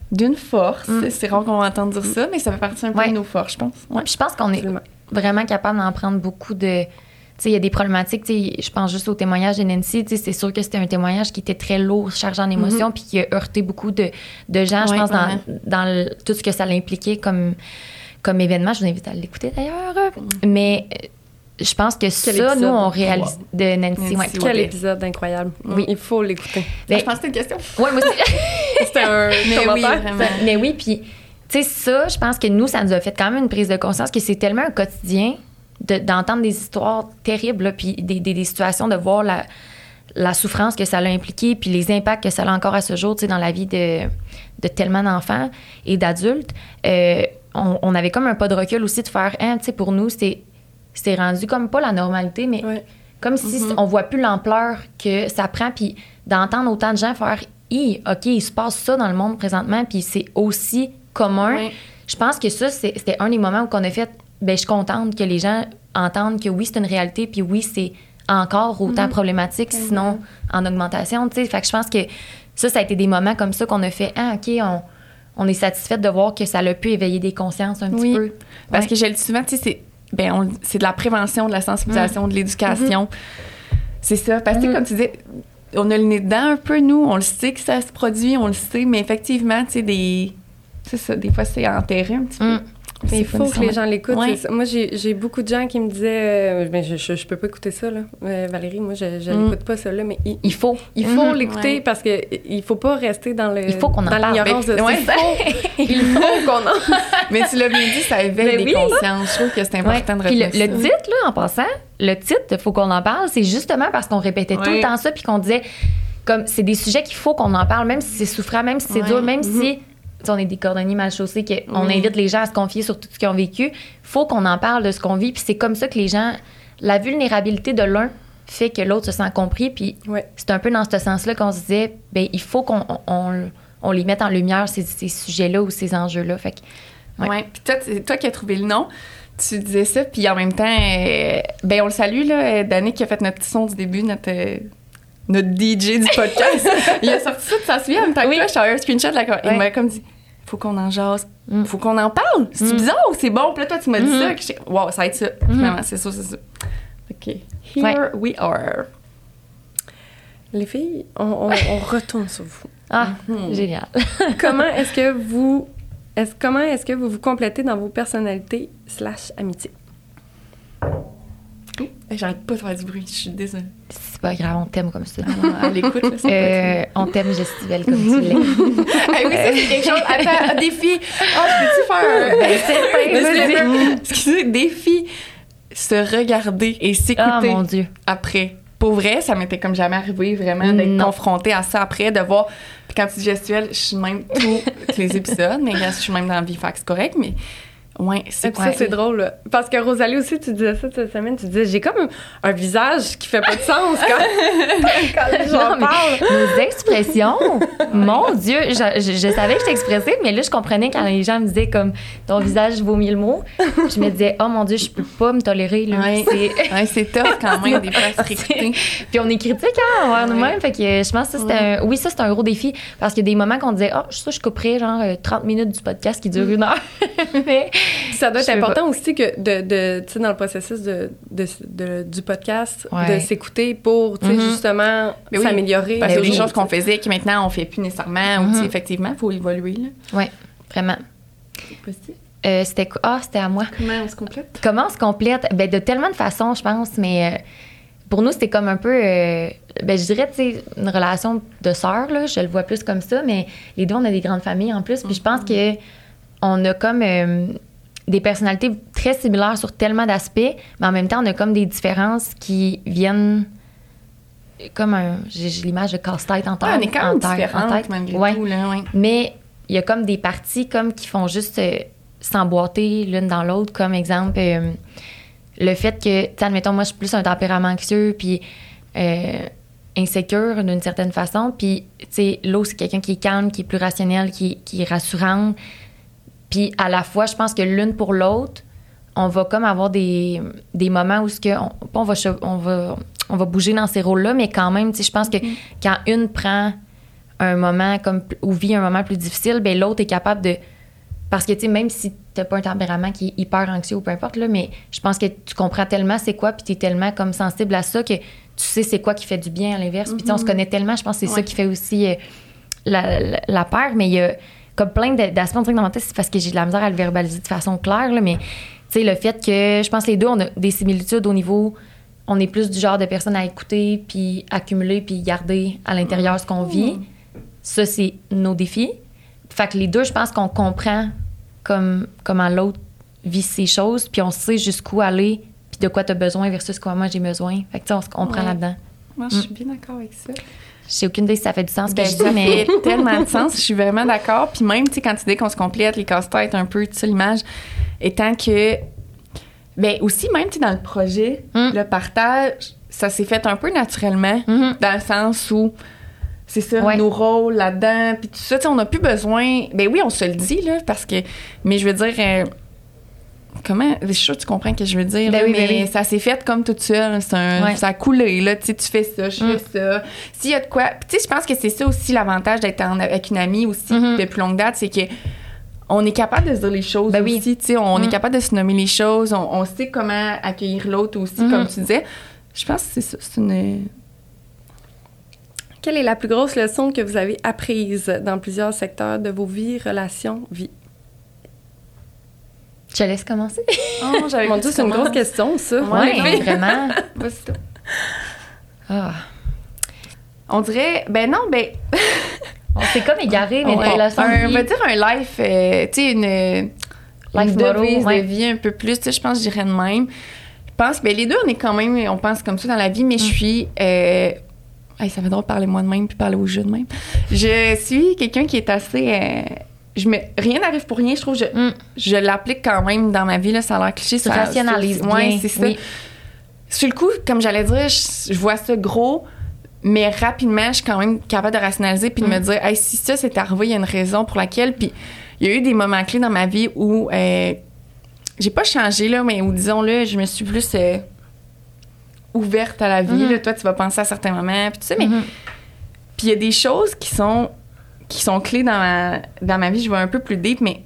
d'une force.
Mm.
C'est rare qu'on va entendre dire ça, mais ça fait partie un peu
Ouais.
de nos forces, je pense. Ouais.
Puis je pense qu'on est
Absolument.
Vraiment capable d'en prendre beaucoup de. Tu sais, il y a des problématiques. Tu sais, je pense juste au témoignage de Nancy. Tu sais, c'est sûr que c'était un témoignage qui était très lourd, chargé en émotions, puis qui a heurté beaucoup de, de gens, je pense, dans, dans le- tout ce que ça l'impliquait comme, comme événement. Je vous invite à l'écouter d'ailleurs. Mais je pense que ça,
épisode?
nous, on réalise de Nancy.
Nancy,
ouais.
ouais.
Quel épisode incroyable.
Oui.
Il faut l'écouter.
Ben,
je pense que c'était une question.
ouais, moi aussi.
C'était un
Mais oui, vraiment.
Mais oui, puis, tu sais, ça, je pense que nous, ça nous a fait quand même une prise de conscience que c'est tellement un quotidien de- d'entendre des histoires terribles, là, puis des, des- des situations, de voir la, la souffrance que ça a impliqué, puis les impacts que ça a encore à ce jour, tu sais, dans la vie de, de tellement d'enfants et d'adultes. Euh, on, on avait comme un pas de recul aussi de faire, hein, tu sais, pour nous, c'est c'est rendu comme pas la normalité, mais
Ouais.
comme si on voit plus l'ampleur que ça prend, puis d'entendre autant de gens faire Hi, OK, il se passe ça dans le monde présentement, puis c'est aussi commun.
Ouais.
Je pense que ça, c'était un des moments où on a fait ben, je suis contente que les gens entendent que oui, c'est une réalité, puis oui, c'est encore autant problématique, sinon en augmentation. tu sais. Fait que je pense que ça, ça a été des moments comme ça qu'on a fait Ah, OK, on, on est satisfait de voir que ça a pu éveiller des consciences un
Oui.
petit peu.
Parce
Ouais.
que je le dis souvent, tu sais, c'est ben, c'est de la prévention, de la sensibilisation, de l'éducation. C'est ça. Parce que, comme tu disais, on a le nez dedans un peu, nous. On le sait que ça se produit, on le sait, mais effectivement, tu sais, des. C'est ça, des fois, c'est enterré un petit peu.
Mm.
Mais il faut que les gens l'écoutent.
Ouais.
Moi, j'ai beaucoup de gens qui me disaient euh, mais je, je, je peux pas écouter ça, là. Euh, Valérie, moi, je, je
Mm.
l'écoute pas, ça, là. Mais il,
Il faut.
il faut
Mhm,
l'écouter
ouais.
parce que il faut pas rester dans le
Il faut qu'on en
dans
parle.
l'ignorance de
Ben, ouais.
Il faut, faut qu'on en
Mais tu l'as bien dit, ça éveille
Ben
des
oui.
consciences. Je trouve que c'est
Ouais.
important de
le,
retenir
le
ça.
titre, là, en passant, le titre, faut qu'on en parle, c'est justement parce qu'on répétait tout le temps ça, puis qu'on disait, comme, c'est des sujets qu'il faut qu'on en parle, même si c'est souffrant, même si c'est
Ouais.
dur, même si on est des cordonniers mal chaussés, qu'on
Oui.
invite les gens à se confier sur tout ce qu'ils ont vécu, faut qu'on en parle de ce qu'on vit, puis c'est comme ça que les gens, la vulnérabilité de l'un fait que l'autre se sent compris, puis
Ouais.
c'est un peu dans ce sens-là qu'on se disait, ben il faut qu'on on, on- on les mette en lumière, ces, ces sujets-là ou ces enjeux-là. Fait que, Ouais.
Ouais. Puis toi, toi qui as trouvé le nom, tu disais ça, puis en même temps, euh, ben on le salue, là, Danick qui a fait notre petit son du début, notre, euh, notre DJ du podcast. il a sorti ça, tu t'en souviens, en même temps que je t'avais un screenshot, là, il
Ouais.
m'a comme dit, faut qu'on en jase,
Mm.
faut qu'on en parle. C'est
Mm.
bizarre ou c'est bon? Puis là, toi, tu m'as dit
Mhm.
ça, que j'étais, wow, ça va être ça. Finalement, c'est ça, c'est ça. OK. Here
Ouais.
we are.
Les filles, on, on, on retourne sur vous.
ah,
Mhm.
génial.
comment est-ce que vous est comment est-ce que vous vous complétez dans vos personnalités slash amitié?
Eh, J'arrête pas de faire du bruit, je suis désolée.
C'est pas grave, on t'aime comme ça.
À l'écoute,
Euh, on t'aime, Gestivelle, comme tu l'es.
Ah oui, ça, c'est quelque chose. Attends, un défi. Ah, je peux-tu faire un.
Ben, c'est
Excusez, défi. Se regarder et
Ah,
s'écouter
mon Dieu.
après. Pour vrai, ça m'était comme jamais arrivé vraiment d'être confrontée à ça après, de voir. Puis quand tu dis gestuelle, je suis même tous les épisodes, mais je suis même dans la vie, c'est correct, mais ouais, c'est
ça, c'est drôle. Parce que Rosalie aussi, tu disais ça cette semaine. Tu disais, j'ai comme un visage qui fait pas de sens quand, quand j'en parle.
Nos expressions, mon Dieu, je, je- je savais que j'étais expressive, mais là, je comprenais quand les gens me disaient comme ton visage vaut mille mots. Je me disais, oh mon Dieu, je peux pas me tolérer. Là.
Ouais.
C'est-
Ouais, tough quand même, des fois.
Puis on est critique hein, envers
Ouais.
nous-mêmes. Fait que euh, je pense que ça, c'était un... Oui, ça, c'est un gros défi. Parce qu'il y a des moments qu'on disait, oh, ça, je couperais genre euh, 30 minutes du podcast qui dure une heure. mais
ça doit être important aussi que de, de tu sais, dans le processus de, de- de- du podcast,
Ouais.
de s'écouter pour, tu sais,
Mhm.
justement
oui,
s'améliorer.
Parce qu'il y a des
oui.
choses qu'on faisait qui maintenant on fait plus nécessairement, ou
Mhm.
effectivement, il faut évoluer. Là.
ouais, vraiment.
C'est possible.
Euh, c'était quoi? Ah, c'était à moi.
Comment on se complète?
Comment on se complète? Ben, de tellement de façons, je pense, mais euh, pour nous, c'était comme un peu, euh, ben, je dirais, tu sais, une relation de sœur, là, je le vois plus comme ça, mais les deux, on a des grandes familles en plus, puis je pense que on a comme euh, des personnalités très similaires sur tellement d'aspects, mais en même temps, on a comme des différences qui viennent comme un, j'ai l'image de casse-tête en
Ouais,
tête.
on est quand
en
même
tête- en
différentes
tête.
malgré
Ouais.
tout. Là, ouais.
Mais il y a comme des parties comme qui font juste euh, s'emboîter l'une dans l'autre, comme exemple euh, le fait que, tu admettons, moi, je suis plus un tempérament anxieux, puis euh, insécure d'une certaine façon, puis, tu sais, l'autre, c'est quelqu'un qui est calme, qui est plus rationnel, qui, qui est rassurante. Puis, à la fois, je pense que l'une pour l'autre, on va comme avoir des, des moments où ce que on, on va on va on va bouger dans ces rôles là mais quand même tu sais je pense que quand une prend un moment comme ou vit un moment plus difficile ben l'autre est capable de parce que tu sais même si t'as pas un tempérament qui est hyper anxieux ou peu importe là mais je pense que tu comprends tellement c'est quoi puis t'es tellement comme sensible à ça que tu sais c'est quoi qui fait du bien à l'inverse. Puis tu sais, on se connaît tellement je pense que c'est ça qui fait aussi euh, la, la, la paire mais il y a comme plein d'aspects on dans ma tête c'est parce que j'ai de la misère à le verbaliser de façon claire là, mais tu sais le fait que je pense que les deux on a des similitudes au niveau on est plus du genre de personnes à écouter puis accumuler puis garder à l'intérieur ce qu'on vit. Ça c'est nos défis. Fait que les deux je pense qu'on comprend comme comment l'autre vit ses choses puis on sait jusqu'où aller puis de quoi tu as besoin versus quoi moi j'ai besoin. Fait que tu sais on se comprend
Ouais.
là-dedans.
Moi, je suis bien d'accord avec ça.
J'ai aucune idée si ça fait du sens ce que
Ben,
je
ça
dis mais
fait tellement de sens. Je suis vraiment d'accord. Puis même, tu sais, quand tu dis qu'on se complète, les casse-têtes un peu, tu sais, l'image étant que... Ben aussi, même, tu sais, dans le projet,
Mm.
le partage, ça s'est fait un peu naturellement,
Mhm.
dans le sens où c'est ça,
Ouais.
nos rôles là-dedans, puis tout ça, tu sais, on n'a plus besoin. Ben oui, on se le dit, là, parce que. Mais je veux dire. euh, Comment? Je suis sûre que tu comprends ce que je veux dire.
Ben
là,
oui,
mais
ben oui.
ça s'est fait comme toute seule. C'est un-
Ouais.
Ça a coulé, là. Tu fais ça, je
Mm.
fais ça. S'il y a de quoi. Puis, tu sais, je pense que c'est ça aussi l'avantage d'être en- avec une amie aussi
Mhm.
depuis longue date, c'est que. On est capable de se dire les choses
Ben oui.
aussi, tu sais, on
Mm.
est capable de se nommer les choses, on, on sait comment accueillir l'autre aussi, comme tu disais. Je pense que c'est ça, c'est une...
Quelle est la plus grosse leçon que vous avez apprise dans plusieurs secteurs de vos vies, relations, vie?
Je te laisse commencer.
Oh, j'avais
Mon Dieu, c'est une grosse question, ça.
Ouais,
vraiment. Ah.
On dirait, ben non, ben,
On s'est comme égaré, mais
Ouais.
la
un, on va dire un life, euh, tu sais, une, une
Life motto,
devise
ouais.
de vie un peu plus, tu sais, je pense que je dirais de même. Je pense, ben les deux, on est quand même, on pense comme ça dans la vie, mais je
Mm.
suis, euh, hey, ça fait drôle de parler moi de même puis parler au jeu de même. Je suis quelqu'un qui est assez, euh, je me, rien n'arrive pour rien, je trouve, je,
Mm.
je l'applique quand même dans ma vie, là, ça a l'air cliché.
Tu
ça-
rationalises
c'est- ouais,
bien.
c'est ça.
Oui.
Sur le coup, comme j'allais dire, je, je vois ça gros, mais rapidement, je suis quand même capable de rationaliser puis de
Mm.
me dire, hey, si ça s'est arrivé, il y a une raison pour laquelle. Puis il y a eu des moments clés dans ma vie où euh, j'ai pas changé, là, mais où, disons-le, je me suis plus euh, ouverte à la vie.
Mhm.
là. Toi, tu vas penser à certains moments, puis tout ça, mais
Mhm.
puis il y a des choses qui sont qui sont clés dans ma, dans ma vie. Je vais un peu plus deep, mais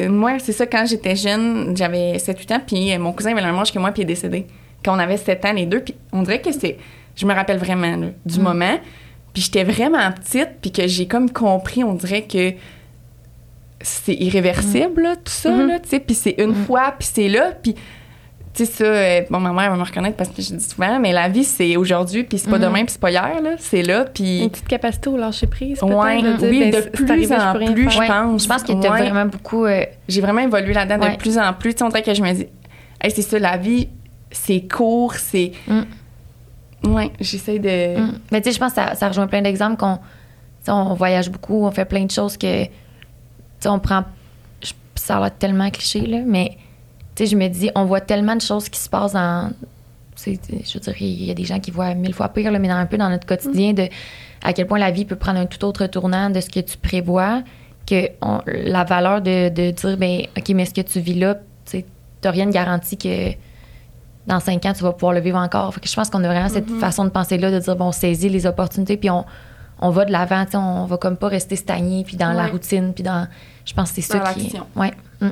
euh, moi, c'est ça, quand j'étais jeune, j'avais 7-8 ans, puis euh, mon cousin avait le même âge que moi, puis il est décédé. Quand on avait 7 ans, les deux, puis on dirait que c'est... Je me rappelle vraiment là, du
Mm.
moment. Puis j'étais vraiment petite, puis que j'ai comme compris, on dirait que c'est irréversible, là, tout ça,
Mhm.
là, tu sais. Puis c'est une
Mm.
fois, puis c'est là, puis... Tu sais, ça, euh, bon, ma mère va me reconnaître parce que je dis souvent, mais la vie, c'est aujourd'hui, puis c'est pas
Mhm.
demain, puis c'est pas hier, là. C'est là, puis...
Une petite capacité au lâcher prise, peut-être,
Ouais,
de dire,
oui,
ben,
de plus
arrivé,
en plus, je
Ouais,
pense.
Je pense que tu
Ouais.
vraiment beaucoup. euh,
J'ai vraiment évolué là-dedans
Ouais.
de plus en plus. Tu sais, on dirait que je me dis, hey, c'est ça, la vie, c'est court, c'est.
Mm.
Ouais, j'essaie de.
Mm. Mais tu sais, je pense que ça, ça rejoint plein d'exemples qu'on tu sais, on voyage beaucoup, on fait plein de choses que tu sais, on prend. Ça a l'air tellement cliché, là, mais tu sais, je me dis, on voit tellement de choses qui se passent dans. Je veux dire, il y a des gens qui voient mille fois pire, là, mais dans, un peu dans notre quotidien, de à quel point la vie peut prendre un tout autre tournant de ce que tu prévois, que on- la valeur de, de dire, ben OK, mais ce que tu vis là, tu t'as rien de garanti que dans cinq ans, tu vas pouvoir le vivre encore. Fait que je pense qu'on a vraiment cette façon de penser-là, de dire, bon, on saisit les opportunités, puis on, on va de l'avant, on va comme pas rester stagné, puis dans la routine, puis dans... Je pense que c'est ça qui... Ouais. Mm.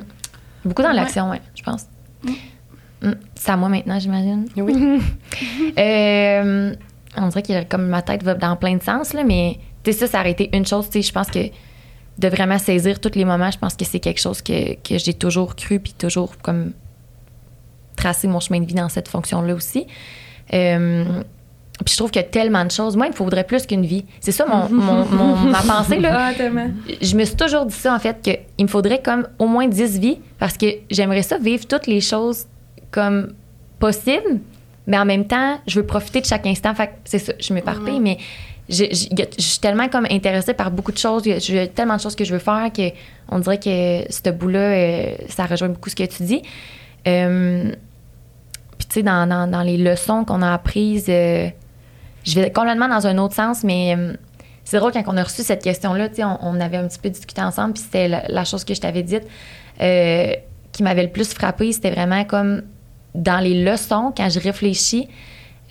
Beaucoup dans l'action, ouais, je pense. Mm. C'est à moi maintenant, j'imagine.
Oui.
Euh, on dirait que comme ma tête va dans plein de sens, là, mais tu sais, ça, ça aurait été une chose, tu sais, je pense que de vraiment saisir tous les moments, je pense que c'est quelque chose que, que j'ai toujours cru, puis toujours comme tracé mon chemin de vie dans cette fonction-là aussi. Euh, puis je trouve qu'il y a tellement de choses. Moi, il me faudrait plus qu'une vie. C'est ça mon, mon- mon- ma pensée, là
Ah, tellement.
je me suis toujours dit ça, en fait, qu'il me faudrait comme au moins 10 vies parce que j'aimerais ça vivre toutes les choses comme possible, mais en même temps, je veux profiter de chaque instant. Fait que c'est ça, je m'éparpille, mais je, suis tellement comme intéressée par beaucoup de choses. Il y a- J'ai tellement de choses que je veux faire que on dirait que ce bout-là, euh, ça rejoint beaucoup ce que tu dis. Euh, puis tu sais, dans, dans- dans les leçons qu'on a apprises, euh, je vais complètement dans un autre sens, mais euh, c'est drôle quand on a reçu cette question-là, tu sais, on, on avait un petit peu discuté ensemble, puis c'était la, la chose que je t'avais dite euh, qui m'avait le plus frappé, c'était vraiment comme dans les leçons, quand je réfléchis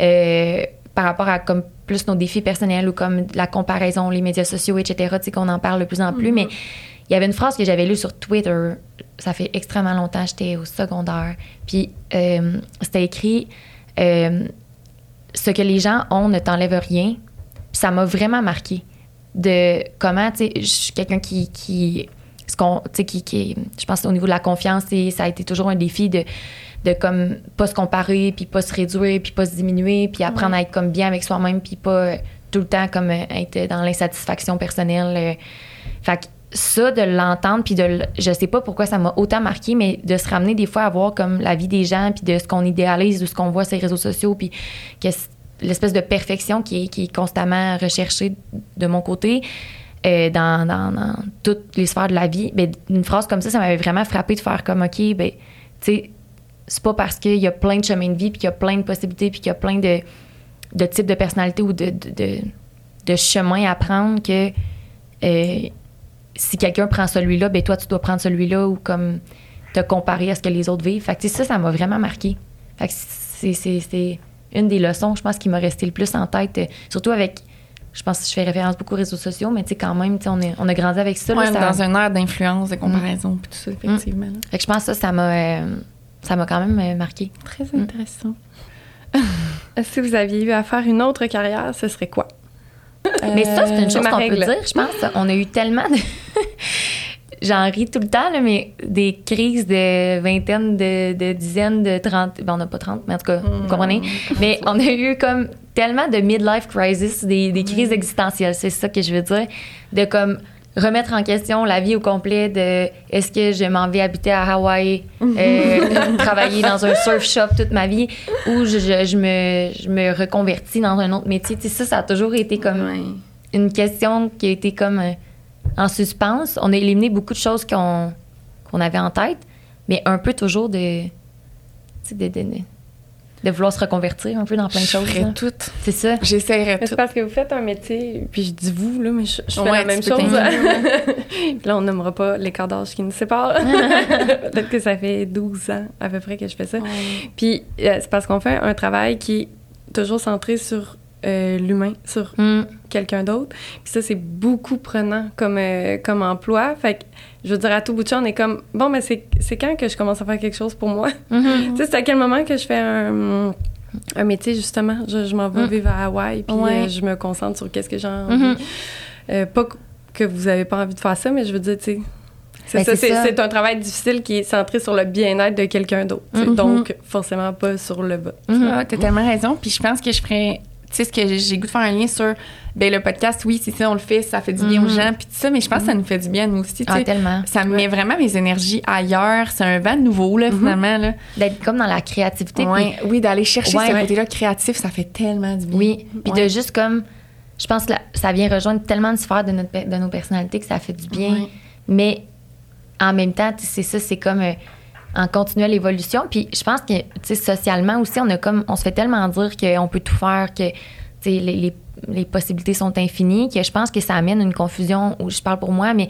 euh, par rapport à comme plus nos défis personnels ou comme la comparaison, les médias sociaux, etc., tu sais, qu'on en parle de plus en plus, mais il y avait une phrase que j'avais lue sur Twitter, ça fait extrêmement longtemps, j'étais au secondaire, puis euh, c'était écrit euh, ce que les gens ont ne t'enlève rien. Ça m'a vraiment marqué de comment, tu sais, je suis quelqu'un qui, qui, ce qu'on, tu sais, qui, qui, je pense au niveau de la confiance, ça a été toujours un défi de, de comme pas se comparer, puis pas se réduire, puis pas se diminuer, puis apprendre à être comme bien avec soi-même, puis pas tout le temps comme euh, être dans l'insatisfaction personnelle. euh. Fait que ça, de l'entendre, puis de, je sais pas pourquoi ça m'a autant marqué, mais de se ramener des fois à voir comme la vie des gens, puis de ce qu'on idéalise, de ce qu'on voit sur les réseaux sociaux, puis que l'espèce de perfection qui est, constamment recherchée de mon côté euh, dans, dans- dans toutes les sphères de la vie. Ben, une phrase comme ça, ça m'avait vraiment frappé de faire comme, OK, ben, tu sais, c'est pas parce qu'il y a plein de chemins de vie, puis qu'il y a plein de possibilités, puis qu'il y a plein de, de types de personnalités ou de chemins à prendre que euh, si quelqu'un prend celui-là, ben toi, tu dois prendre celui-là ou comme te comparer à ce que les autres vivent. Fait que tu sais, ça, ça m'a vraiment marqué. Fait que c'est, une des leçons, je pense, qui m'a resté le plus en tête, euh, surtout avec. Je pense que je fais référence beaucoup aux réseaux sociaux, mais tu sais, quand même, tu sais, on, est- on a grandi avec ça. là,
Ouais,
ça-
dans un air d'influence, de comparaison, puis tout ça, effectivement. là.
Fait que je pense que ça, ça m'a, euh, ça m'a quand même euh, marqué.
Très intéressant.
Si vous aviez eu à faire une autre carrière, ce serait quoi?
Mais ça, c'est une
c'est
chose qu'on peut dire, je pense. On a eu tellement de. J'en ris tout le temps, là, mais des crises de vingtaine, de, de dizaines, de trente. Ben, on n'a pas 30, mais en tout cas, vous comprenez? Mais on a eu comme tellement de midlife crisis, des, des crises existentielles, c'est ça que je veux dire. De comme remettre en question la vie au complet de est-ce que je m'en vais habiter à Hawaï, euh, travailler dans un surf shop toute ma vie, ou je, je- je me, je me reconvertis dans un autre métier. Tu sais, ça, ça a toujours été comme
Ouais.
une question qui a été comme euh, en suspens. On a éliminé beaucoup de choses qu'on qu'on avait en tête, mais un peu toujours de, tu sais, de, de, de- de vouloir se reconvertir un peu dans plein de
Je
choses. là.
tout.
C'est ça.
J'essaierais
Mais C'est
tout.
parce que vous faites un métier, puis je dis vous, là, mais je, je fais
Ouais,
la même chose. Puis là, on nommera pas l'écart d'âge qui nous sépare. Peut-être que ça fait 12 ans à peu près que je fais ça. Puis euh, c'est parce qu'on fait un travail qui est toujours centré sur euh, l'humain, sur
Mm.
quelqu'un d'autre. Puis ça, c'est beaucoup prenant comme, euh, comme emploi. Fait que, je veux dire, à tout bout de champ, on est comme, bon, mais c'est c'est quand que je commence à faire quelque chose pour moi?
Mhm.
tu sais, c'est à quel moment que je fais un, un métier, justement? Je, je m'en vais
Mm.
vivre à Hawaï, puis
Ouais.
euh, je me concentre sur qu'est-ce que j'ai envie.
Mhm.
Euh, pas que- vous avez pas envie de faire ça, mais je veux dire, tu sais, c'est
Ben,
ça,
c'est
c'est
ça.
c'est un travail difficile qui est centré sur le bien-être de quelqu'un d'autre.
Mhm.
Donc, forcément pas sur le bas.
Mhm.
Ah, t'as tellement raison. Puis je pense que je ferais. Tu sais, ce que j'ai- goût de faire un lien sur. Ben, le podcast, oui, c'est ça, on le fait, ça fait du bien aux
Mhm.
gens, puis tout ça, mais je pense que ça nous fait du bien nous aussi. tu
Ah, tellement.
ça me met vraiment mes énergies ailleurs. C'est un vent nouveau, là, finalement. Là.
D'être comme dans la créativité.
Oui, d'aller chercher
Ouais.
ce côté-là créatif, ça fait tellement du bien.
Oui, puis de juste comme, je pense que ça vient rejoindre tellement de sphères de, notre, de nos personnalités que ça fait du bien. Mais en même temps, tu sais, c'est ça, c'est comme euh, en continuelle évolution. Puis je pense que, tu sais, socialement aussi, on a comme, on se fait tellement dire qu'on peut tout faire, que, tu sais, les, les, les possibilités sont infinies, que je pense que ça amène une confusion, où je parle pour moi, mais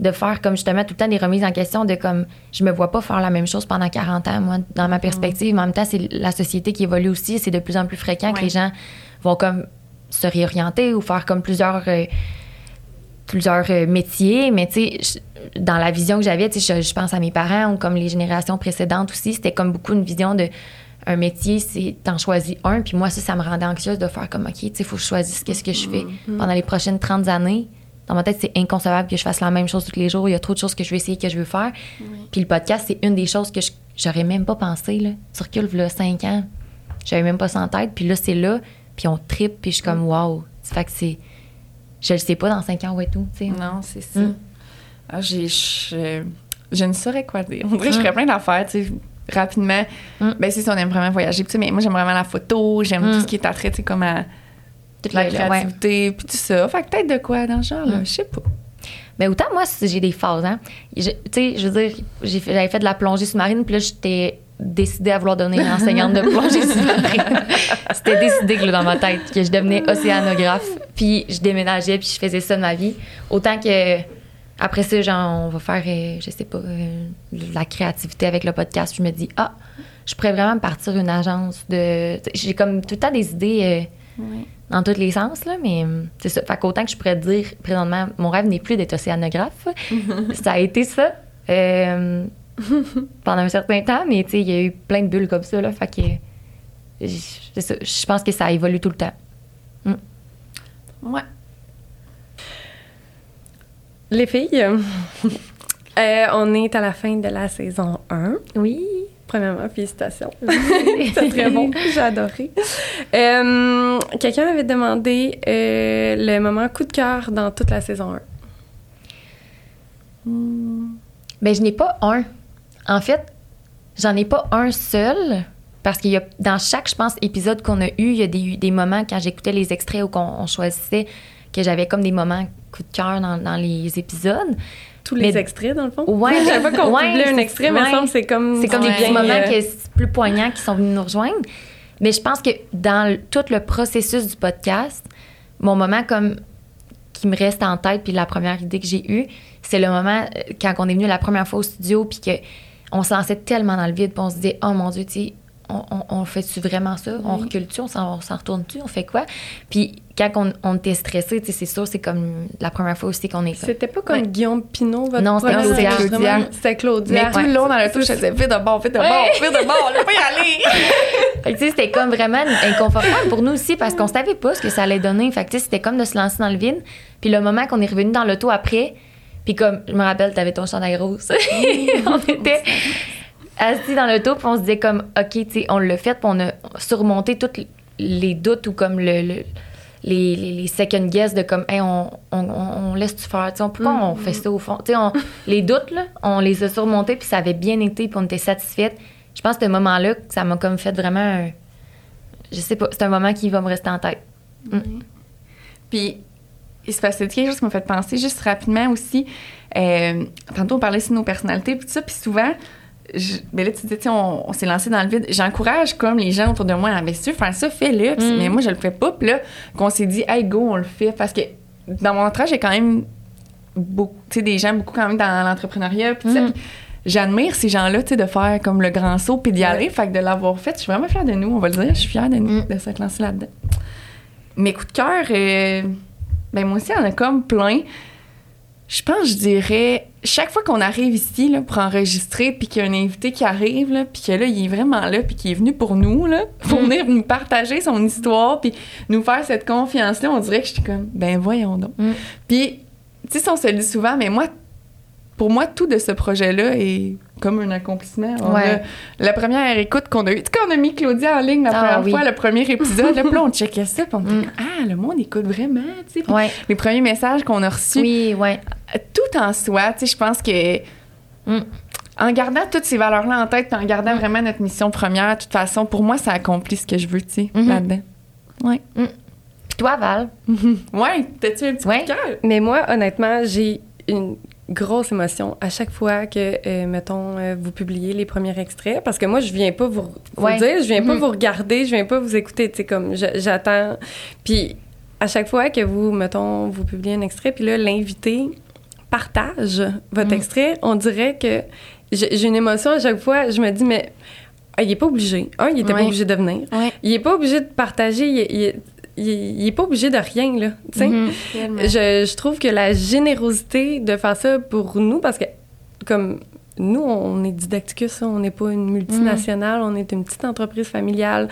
de faire comme justement tout le temps des remises en question de comme je me vois pas faire la même chose pendant 40 ans moi dans ma perspective. Mais en même temps c'est la société qui évolue aussi c'est de plus en plus fréquent que les gens vont comme se réorienter ou faire comme plusieurs euh, plusieurs euh, métiers mais tu sais dans la vision que j'avais tu sais je, je pense à mes parents ou comme les générations précédentes aussi c'était comme beaucoup une vision de un métier c'est t'en choisis un puis moi ça ça me rendait anxieuse de faire comme ok tu sais faut que je choisisse qu'est-ce que je fais pendant les prochaines 30 années dans ma tête, c'est inconcevable que je fasse la même chose tous les jours. Il y a trop de choses que je veux essayer, que je veux faire. Puis le podcast, c'est une des choses que je- j'aurais même pas pensé. Là. Tu recules, là, 5 ans. J'avais même pas ça en tête. Puis là, c'est là. Puis on tripe. Puis je suis comme, wow. Ça fait que c'est. Je le sais pas dans 5 ans où est tout. tu sais.
Non, c'est ça.
Mm.
Ah, j'ai, je, je ne saurais quoi dire. On dirait que je ferais plein d'affaires, tu sais, rapidement.
Mm.
Ben, c'est ça, on aime vraiment voyager. Puis, tu sais, mais moi, j'aime vraiment la photo, j'aime
Mm.
tout ce qui est attrait, tu sais, comme à
Tout
la
le- ouais.
créativité, puis tout ça. Fait que peut-être de quoi dans ce genre, là, je sais pas.
Mais autant, moi, j'ai des phases. Hein. Tu sais, je veux dire, j'avais fait de la plongée sous-marine. Puis là, j'étais décidée à vouloir devenir enseignante de plongée sous-marine. C'était décidé que, là, dans ma tête que je devenais océanographe. Puis je déménageais, puis je faisais ça de ma vie. Autant que après ça, genre, on va faire, euh, je sais pas, euh, la créativité avec le podcast. Je me dis, ah, je pourrais vraiment me partir une agence de. J'ai comme tout le temps des idées. euh, dans tous les sens, là, mais c'est ça. Fait qu'autant que je pourrais dire, présentement, mon rêve n'est plus d'être océanographe. ça a été ça pendant un certain temps, mais il y a eu plein de bulles comme ça, là. Fait que. Je pense que ça évolue tout le temps.
Ouais.
Les filles, euh, on est à la fin de la saison 1.
Oui.
Premièrement, félicitations. C'est très bon. J'ai adoré. Euh, Quelqu'un avait demandé euh, le moment coup de cœur dans toute la saison 1.
Ben, je n'ai pas un. En fait, j'en ai pas un seul. Parce qu'il y a, dans chaque, je pense, épisode qu'on a eu, il y a des, des moments quand j'écoutais les extraits ou qu'on on choisissait que j'avais comme des moments coup de cœur dans, dans les épisodes.
tous les
Mais-
extraits, dans le fond?
Ouais,
Chaque fois qu'on
ouais,
publie un extrait, mais
ouais.
semble que c'est comme...
C'est comme des petits moments
euh,
que plus poignants qui sont venus nous rejoindre. Mais je pense que dans le- tout le processus du podcast, mon moment comme qui me reste en tête, puis la première idée que j'ai eue, c'est le moment euh, quand on est venu la première fois au studio, puis que on se lançait tellement dans le vide, puis on se disait, oh mon Dieu, tu sais, on, on, on fait-tu vraiment ça? On recule-tu? On s'en, retourne-tu? On fait quoi? Puis quand on, on était stressé, tu sais, c'est sûr, c'est comme la première fois aussi qu'on est
C'était pas comme
Ouais.
Guillaume Pinot, votre
Non, c'était Claudia.
c'était
Claudia. Mais tout le long dans le tour, je faisais vite de bord, vite de bord, vite de bord, on pas y aller.
Fait que, tu sais, c'était comme vraiment inconfortable pour nous aussi parce qu'on savait pas ce que ça allait donner. Fait que, tu sais, c'était comme de se lancer dans le vide. Puis le moment qu'on est revenu dans l'auto après, puis comme, je me rappelle, t'avais ton chandail rose. on était assis dans l'auto, puis on se disait comme, OK, tu sais, on l'a fait, puis on a surmonté tous les doutes ou comme le... le- les, les, les second guess de comme, hey, on, on, laisse-tu faire? Tu sais, pourquoi on fait ça au fond? Tu sais, on- les doutes, là, on les a surmontés, puis ça avait bien été, puis on était satisfaite. Je pense que ce moment-là, ça m'a comme fait vraiment un- Je sais pas, c'est un moment qui va me rester en tête.
Puis, il se passait quelque chose qui m'a fait penser juste rapidement aussi. Euh, tantôt, on parlait sur nos personnalités, puis tout ça, puis souvent, je, ben là, tu sais, on, on s'est lancé dans le vide. J'encourage comme les gens autour de moi, ah, ben, si tu veux faire ça, fais-le.
Mm.
Mais moi, je le fais pas. Puis là, qu'on s'est dit, hey, go, on le fait. Parce que dans mon entourage, j'ai quand même beaucoup, des gens beaucoup quand même dans l'entrepreneuriat, puis.
Mm.
J'admire ces gens-là, tu sais, de faire comme le grand saut, puis d'y aller. Fait que de l'avoir fait, je suis vraiment fière de nous, on va le dire. Je suis fière de nous,
Mm.
de s'être lancé là-dedans. Mes coups de cœur, euh, ben moi aussi, il y en a comme plein. Je pense, je dirais, chaque fois qu'on arrive ici là, pour enregistrer, puis qu'il y a un invité qui arrive, là, puis que là, il est vraiment là, puis qu'il est venu pour nous, là, pour
Mm.
venir nous partager son histoire, puis nous faire cette confiance-là, on dirait que je suis comme, ben voyons donc.
Mm.
Puis, tu sais, on se le dit souvent, mais moi, pour moi, tout de ce projet-là est comme un accomplissement. On
Ouais.
a- la première écoute qu'on a eue, tu sais, quand on a mis Claudia en ligne la
Ah,
première
oui.
fois, le premier épisode, là, puis là, on checkait ça, puis on était
Mm.
ah, le monde écoute vraiment, tu sais. Puis
Ouais.
Les premiers messages qu'on a reçus,
Oui, ouais.
tout en soi, tu sais, je pense que
Mm.
en gardant toutes ces valeurs-là en tête, puis en gardant vraiment notre mission première, de toute façon, pour moi, ça accomplit ce que je veux, tu sais,
Mhm.
là-dedans. Ouais.
Puis toi, Val?
Ouais, t'as-tu un petit
Ouais.
coup de cœur?
Mais moi, honnêtement, j'ai une grosse émotion à chaque fois que, euh, mettons, euh, vous publiez les premiers extraits. Parce que moi, je viens pas vous, vous
Ouais.
dire, je viens pas
Mhm.
vous regarder, je viens pas vous écouter. Tu sais, comme j'attends. Puis à chaque fois que vous, mettons, vous publiez un extrait, puis là, l'invité partage votre
Mhm.
extrait, on dirait que j'ai une émotion à chaque fois. Je me dis, mais ah, il est pas obligé. Un, il était
Ouais.
pas obligé de venir.
Ouais.
Il est pas obligé de partager. Il, il- il- il est pas obligé de rien, là. Tu sais?
Mhm.
Je, je trouve que la générosité de faire ça pour nous, parce que comme nous, on est Didacticus, on n'est pas une multinationale, on est une petite entreprise familiale.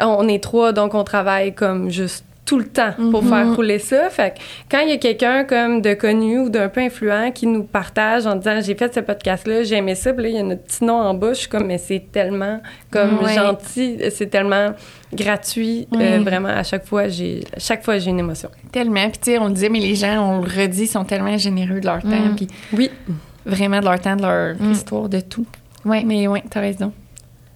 On est trois, donc on travaille comme juste tout le temps pour
Mhm.
faire rouler ça. Fait que quand il y a quelqu'un comme de connu ou d'un peu influent qui nous partage en disant j'ai fait ce podcast-là, j'ai aimé ça, puis là, il y a notre petit nom en bas, je suis comme mais c'est tellement comme gentil, c'est tellement gratuit.
Oui.
Euh, vraiment, à chaque fois, j'ai chaque fois j'ai une émotion.
Tellement. Puis, tu sais, on le disait, mais les gens, on le redit, sont tellement généreux de leur temps,
Mm.
puis
Oui.
vraiment de leur temps, de leur
Mm.
histoire, de tout.
Ouais.
Mais ouais, t'as raison.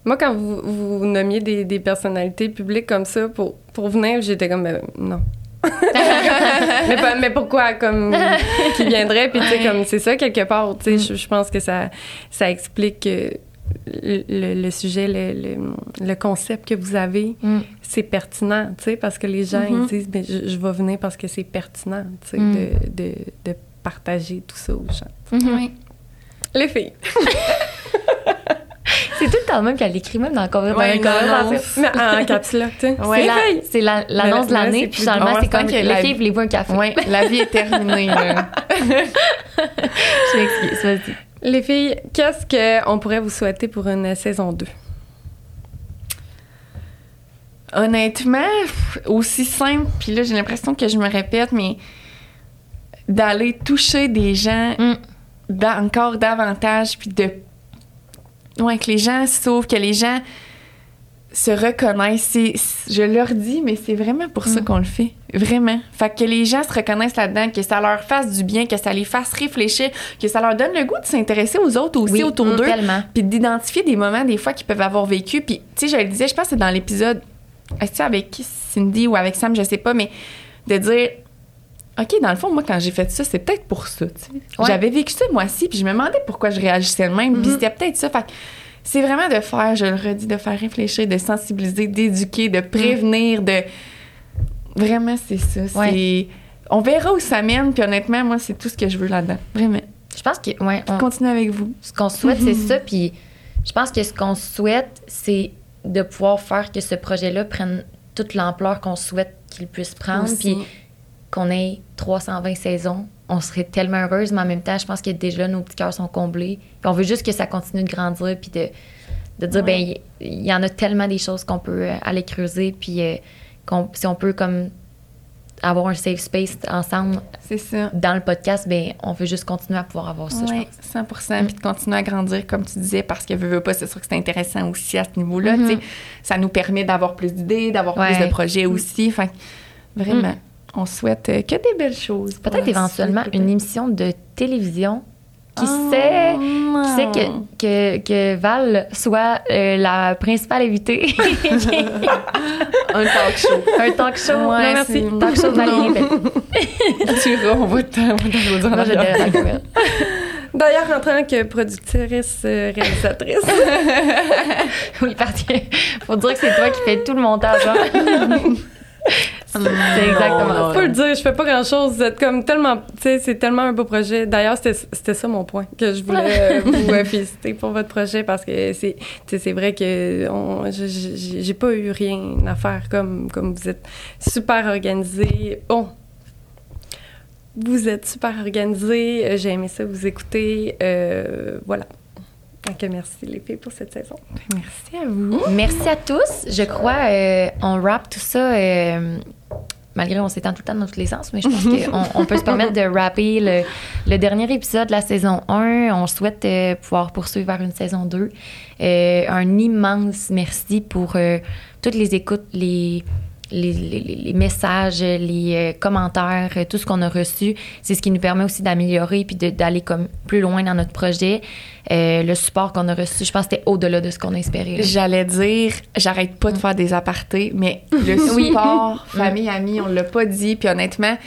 Moi, quand vous, vous nommiez des, des personnalités publiques comme ça pour, pour venir, j'étais comme, ben, non. mais, pas- mais pourquoi, comme, qui viendrait? Puis, tu sais, comme, c'est ça, quelque part, tu sais, je, je pense que ça, ça explique euh, le, sujet, le, le, le concept que vous avez,
Mm.
c'est pertinent, tu sais, parce que les gens, ils disent, ben, je, je vais venir parce que c'est pertinent, tu sais,
Mm.
de, de, de partager tout ça aux gens.
Mhm.
Oui.
Les filles.
C'est tout le temps le même qu'elle écrit, même dans dans
Ouais,
conversations.
Mais en caps là, tu sais.
C'est la- C'est la- l'annonce de l'année, puis finalement,
on
c'est comme
que
les filles, voulez-vous un café?
Ouais, la vie est terminée, là.
Je m'excuse, vas-y.
Les filles, qu'est-ce qu'on pourrait vous souhaiter pour une saison 2?
Honnêtement, aussi simple, puis là, j'ai l'impression que je me répète, mais d'aller toucher des gens
Mm.
encore davantage, puis de. Ouais, que les gens s'ouvrent, que les gens se reconnaissent. Je leur dis, mais c'est vraiment pour ça
Mm.
qu'on le fait. Vraiment. Fait que les gens se reconnaissent là-dedans, que ça leur fasse du bien, que ça les fasse réfléchir, que ça leur donne le goût de s'intéresser aux autres aussi
Oui,
autour d'eux puis d'identifier des moments des fois qu'ils peuvent avoir vécu puis tu sais je le disais je pense que c'est dans l'épisode est-ce que avec Cindy ou avec Sam je sais pas mais de dire OK, dans le fond, moi, quand j'ai fait ça, c'est peut-être pour ça.
Ouais.
J'avais vécu ça, moi aussi, puis je me demandais pourquoi je réagissais de même, puis
Mhm.
c'était peut-être ça. Fait c'est vraiment de faire, je le redis, de faire réfléchir, de sensibiliser, d'éduquer, de prévenir, de. Vraiment, c'est ça.
Ouais.
On verra où ça mène, puis honnêtement, moi, c'est tout ce que je veux là-dedans. Vraiment.
Je pense que, ouais, on-
Continuez avec vous.
ce qu'on souhaite, c'est ça. Puis je pense que ce qu'on souhaite, c'est de pouvoir faire que ce projet-là prenne toute l'ampleur qu'on souhaite qu'il puisse prendre. Puis qu'on ait 320 saisons. On serait tellement heureuse, mais en même temps, je pense que déjà, nos petits cœurs sont comblés. Puis on veut juste que ça continue de grandir, puis de, de dire, ben il y, en a tellement des choses qu'on peut euh, aller creuser, puis euh, si on peut comme avoir un safe space ensemble
C'est ça.
dans le podcast, ben on veut juste continuer à pouvoir avoir ça, je
Oui,
pense.
100 Puis de continuer à grandir, comme tu disais, parce que veux, veux pas, c'est sûr que c'est intéressant aussi à ce niveau-là.
Mhm.
sais. Ça nous permet d'avoir plus d'idées, d'avoir
Ouais.
plus de projets aussi. Vraiment,
Mhm.
On souhaite euh, que des belles choses.
Peut-être éventuellement
suite,
une émission de télévision. Qui
Ah,
sait, qui sait que, que, que Val soit euh, la principale invitée.
Un talk show.
un talk show.
Ouais,
non, merci.
c'est-
Talk show de Valérie.
Tu verras, on va te-
caméra.
D'ailleurs, en tant que productrice, euh, réalisatrice,
Oui, parce que faut dire que c'est toi qui fais tout le montage. hein. c'est exactement ça.
faut le dire, je fais pas grand chose. Vous êtes comme tellement, tu sais, c'est tellement un beau projet. D'ailleurs, c'était c'était ça mon point, que je voulais euh, vous euh, féliciter pour votre projet parce que c'est, tu sais, c'est vrai que on, je- je- j'ai pas eu rien à faire comme, comme vous êtes super organisé. Bon. Vous êtes super organisé, j'ai aimé ça vous écouter, euh, voilà. Donc merci les filles pour cette saison.
Merci à vous.
Merci à tous. Je crois euh, on wrap tout ça. euh, malgré on s'étend tout le temps dans tous les sens, mais je pense qu'on on peut se permettre de rapper le, le dernier épisode de la saison 1. On souhaite euh, pouvoir poursuivre vers une saison 2. Euh, un immense merci pour euh, toutes les écoutes, les, les, les- les messages, les euh, commentaires, euh, tout ce qu'on a reçu. C'est ce qui nous permet aussi d'améliorer puis d'aller comme plus loin dans notre projet. Euh, le support qu'on a reçu, je pense que c'était au-delà de ce qu'on a espéré. là.
J'allais dire, j'arrête pas de faire des apartés, mais le
Oui.
support, famille, amis, on l'a pas dit. Puis honnêtement,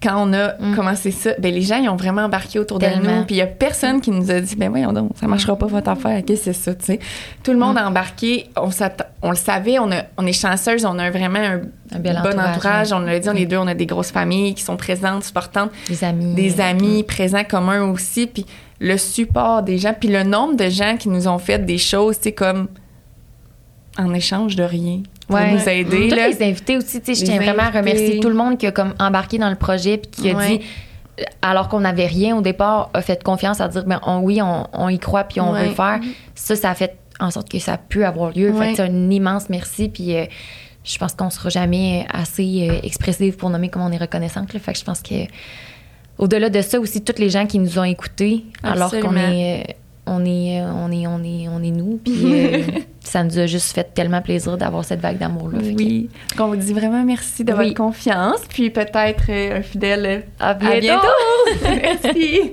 quand on a
Mm.
commencé ça, ben les gens, ils ont vraiment embarqué autour de nous. Puis il y a personne qui nous a dit, ben voyons donc, ça marchera pas votre affaire. Qu'est-ce que c'est ça, tu sais. Tout le monde
Mm.
a embarqué. On, le savait, on, a, on est chanceuse, on a vraiment un,
Un bel
bon
entourage.
On l'a dit, on
Mm.
les deux, on a des grosses familles qui sont présentes, supportantes
Des amis.
des amis présents communs aussi, puis le support des gens, puis le nombre de gens qui nous ont fait des choses, tu sais, comme en échange de rien, pour
Ouais.
nous aider.
Tous
là.
les invités aussi, tu sais, je tiens vraiment à remercier tout le monde qui a comme embarqué dans le projet puis qui a
Ouais.
dit, euh, alors qu'on n'avait rien au départ, a fait confiance à dire, ben on, oui, on, on y croit puis on
Ouais.
veut le faire. Ça, ça a fait en sorte que ça a pu avoir lieu. Fait c'est un immense merci puis euh, je pense qu'on sera jamais assez euh, expressif pour nommer comme on est reconnaissante. là. Fait que je pense que au-delà de ça aussi, toutes les gens qui nous ont écoutés, alors qu'on est, euh, on est, euh, on est, on est, on est nous. Puis euh, ça nous a juste fait tellement plaisir d'avoir cette vague d'amour-là.
Oui. Donc, on vous dit vraiment merci de
Oui.
votre confiance, puis peut-être euh, un fidèle.
À
À bientôt. merci.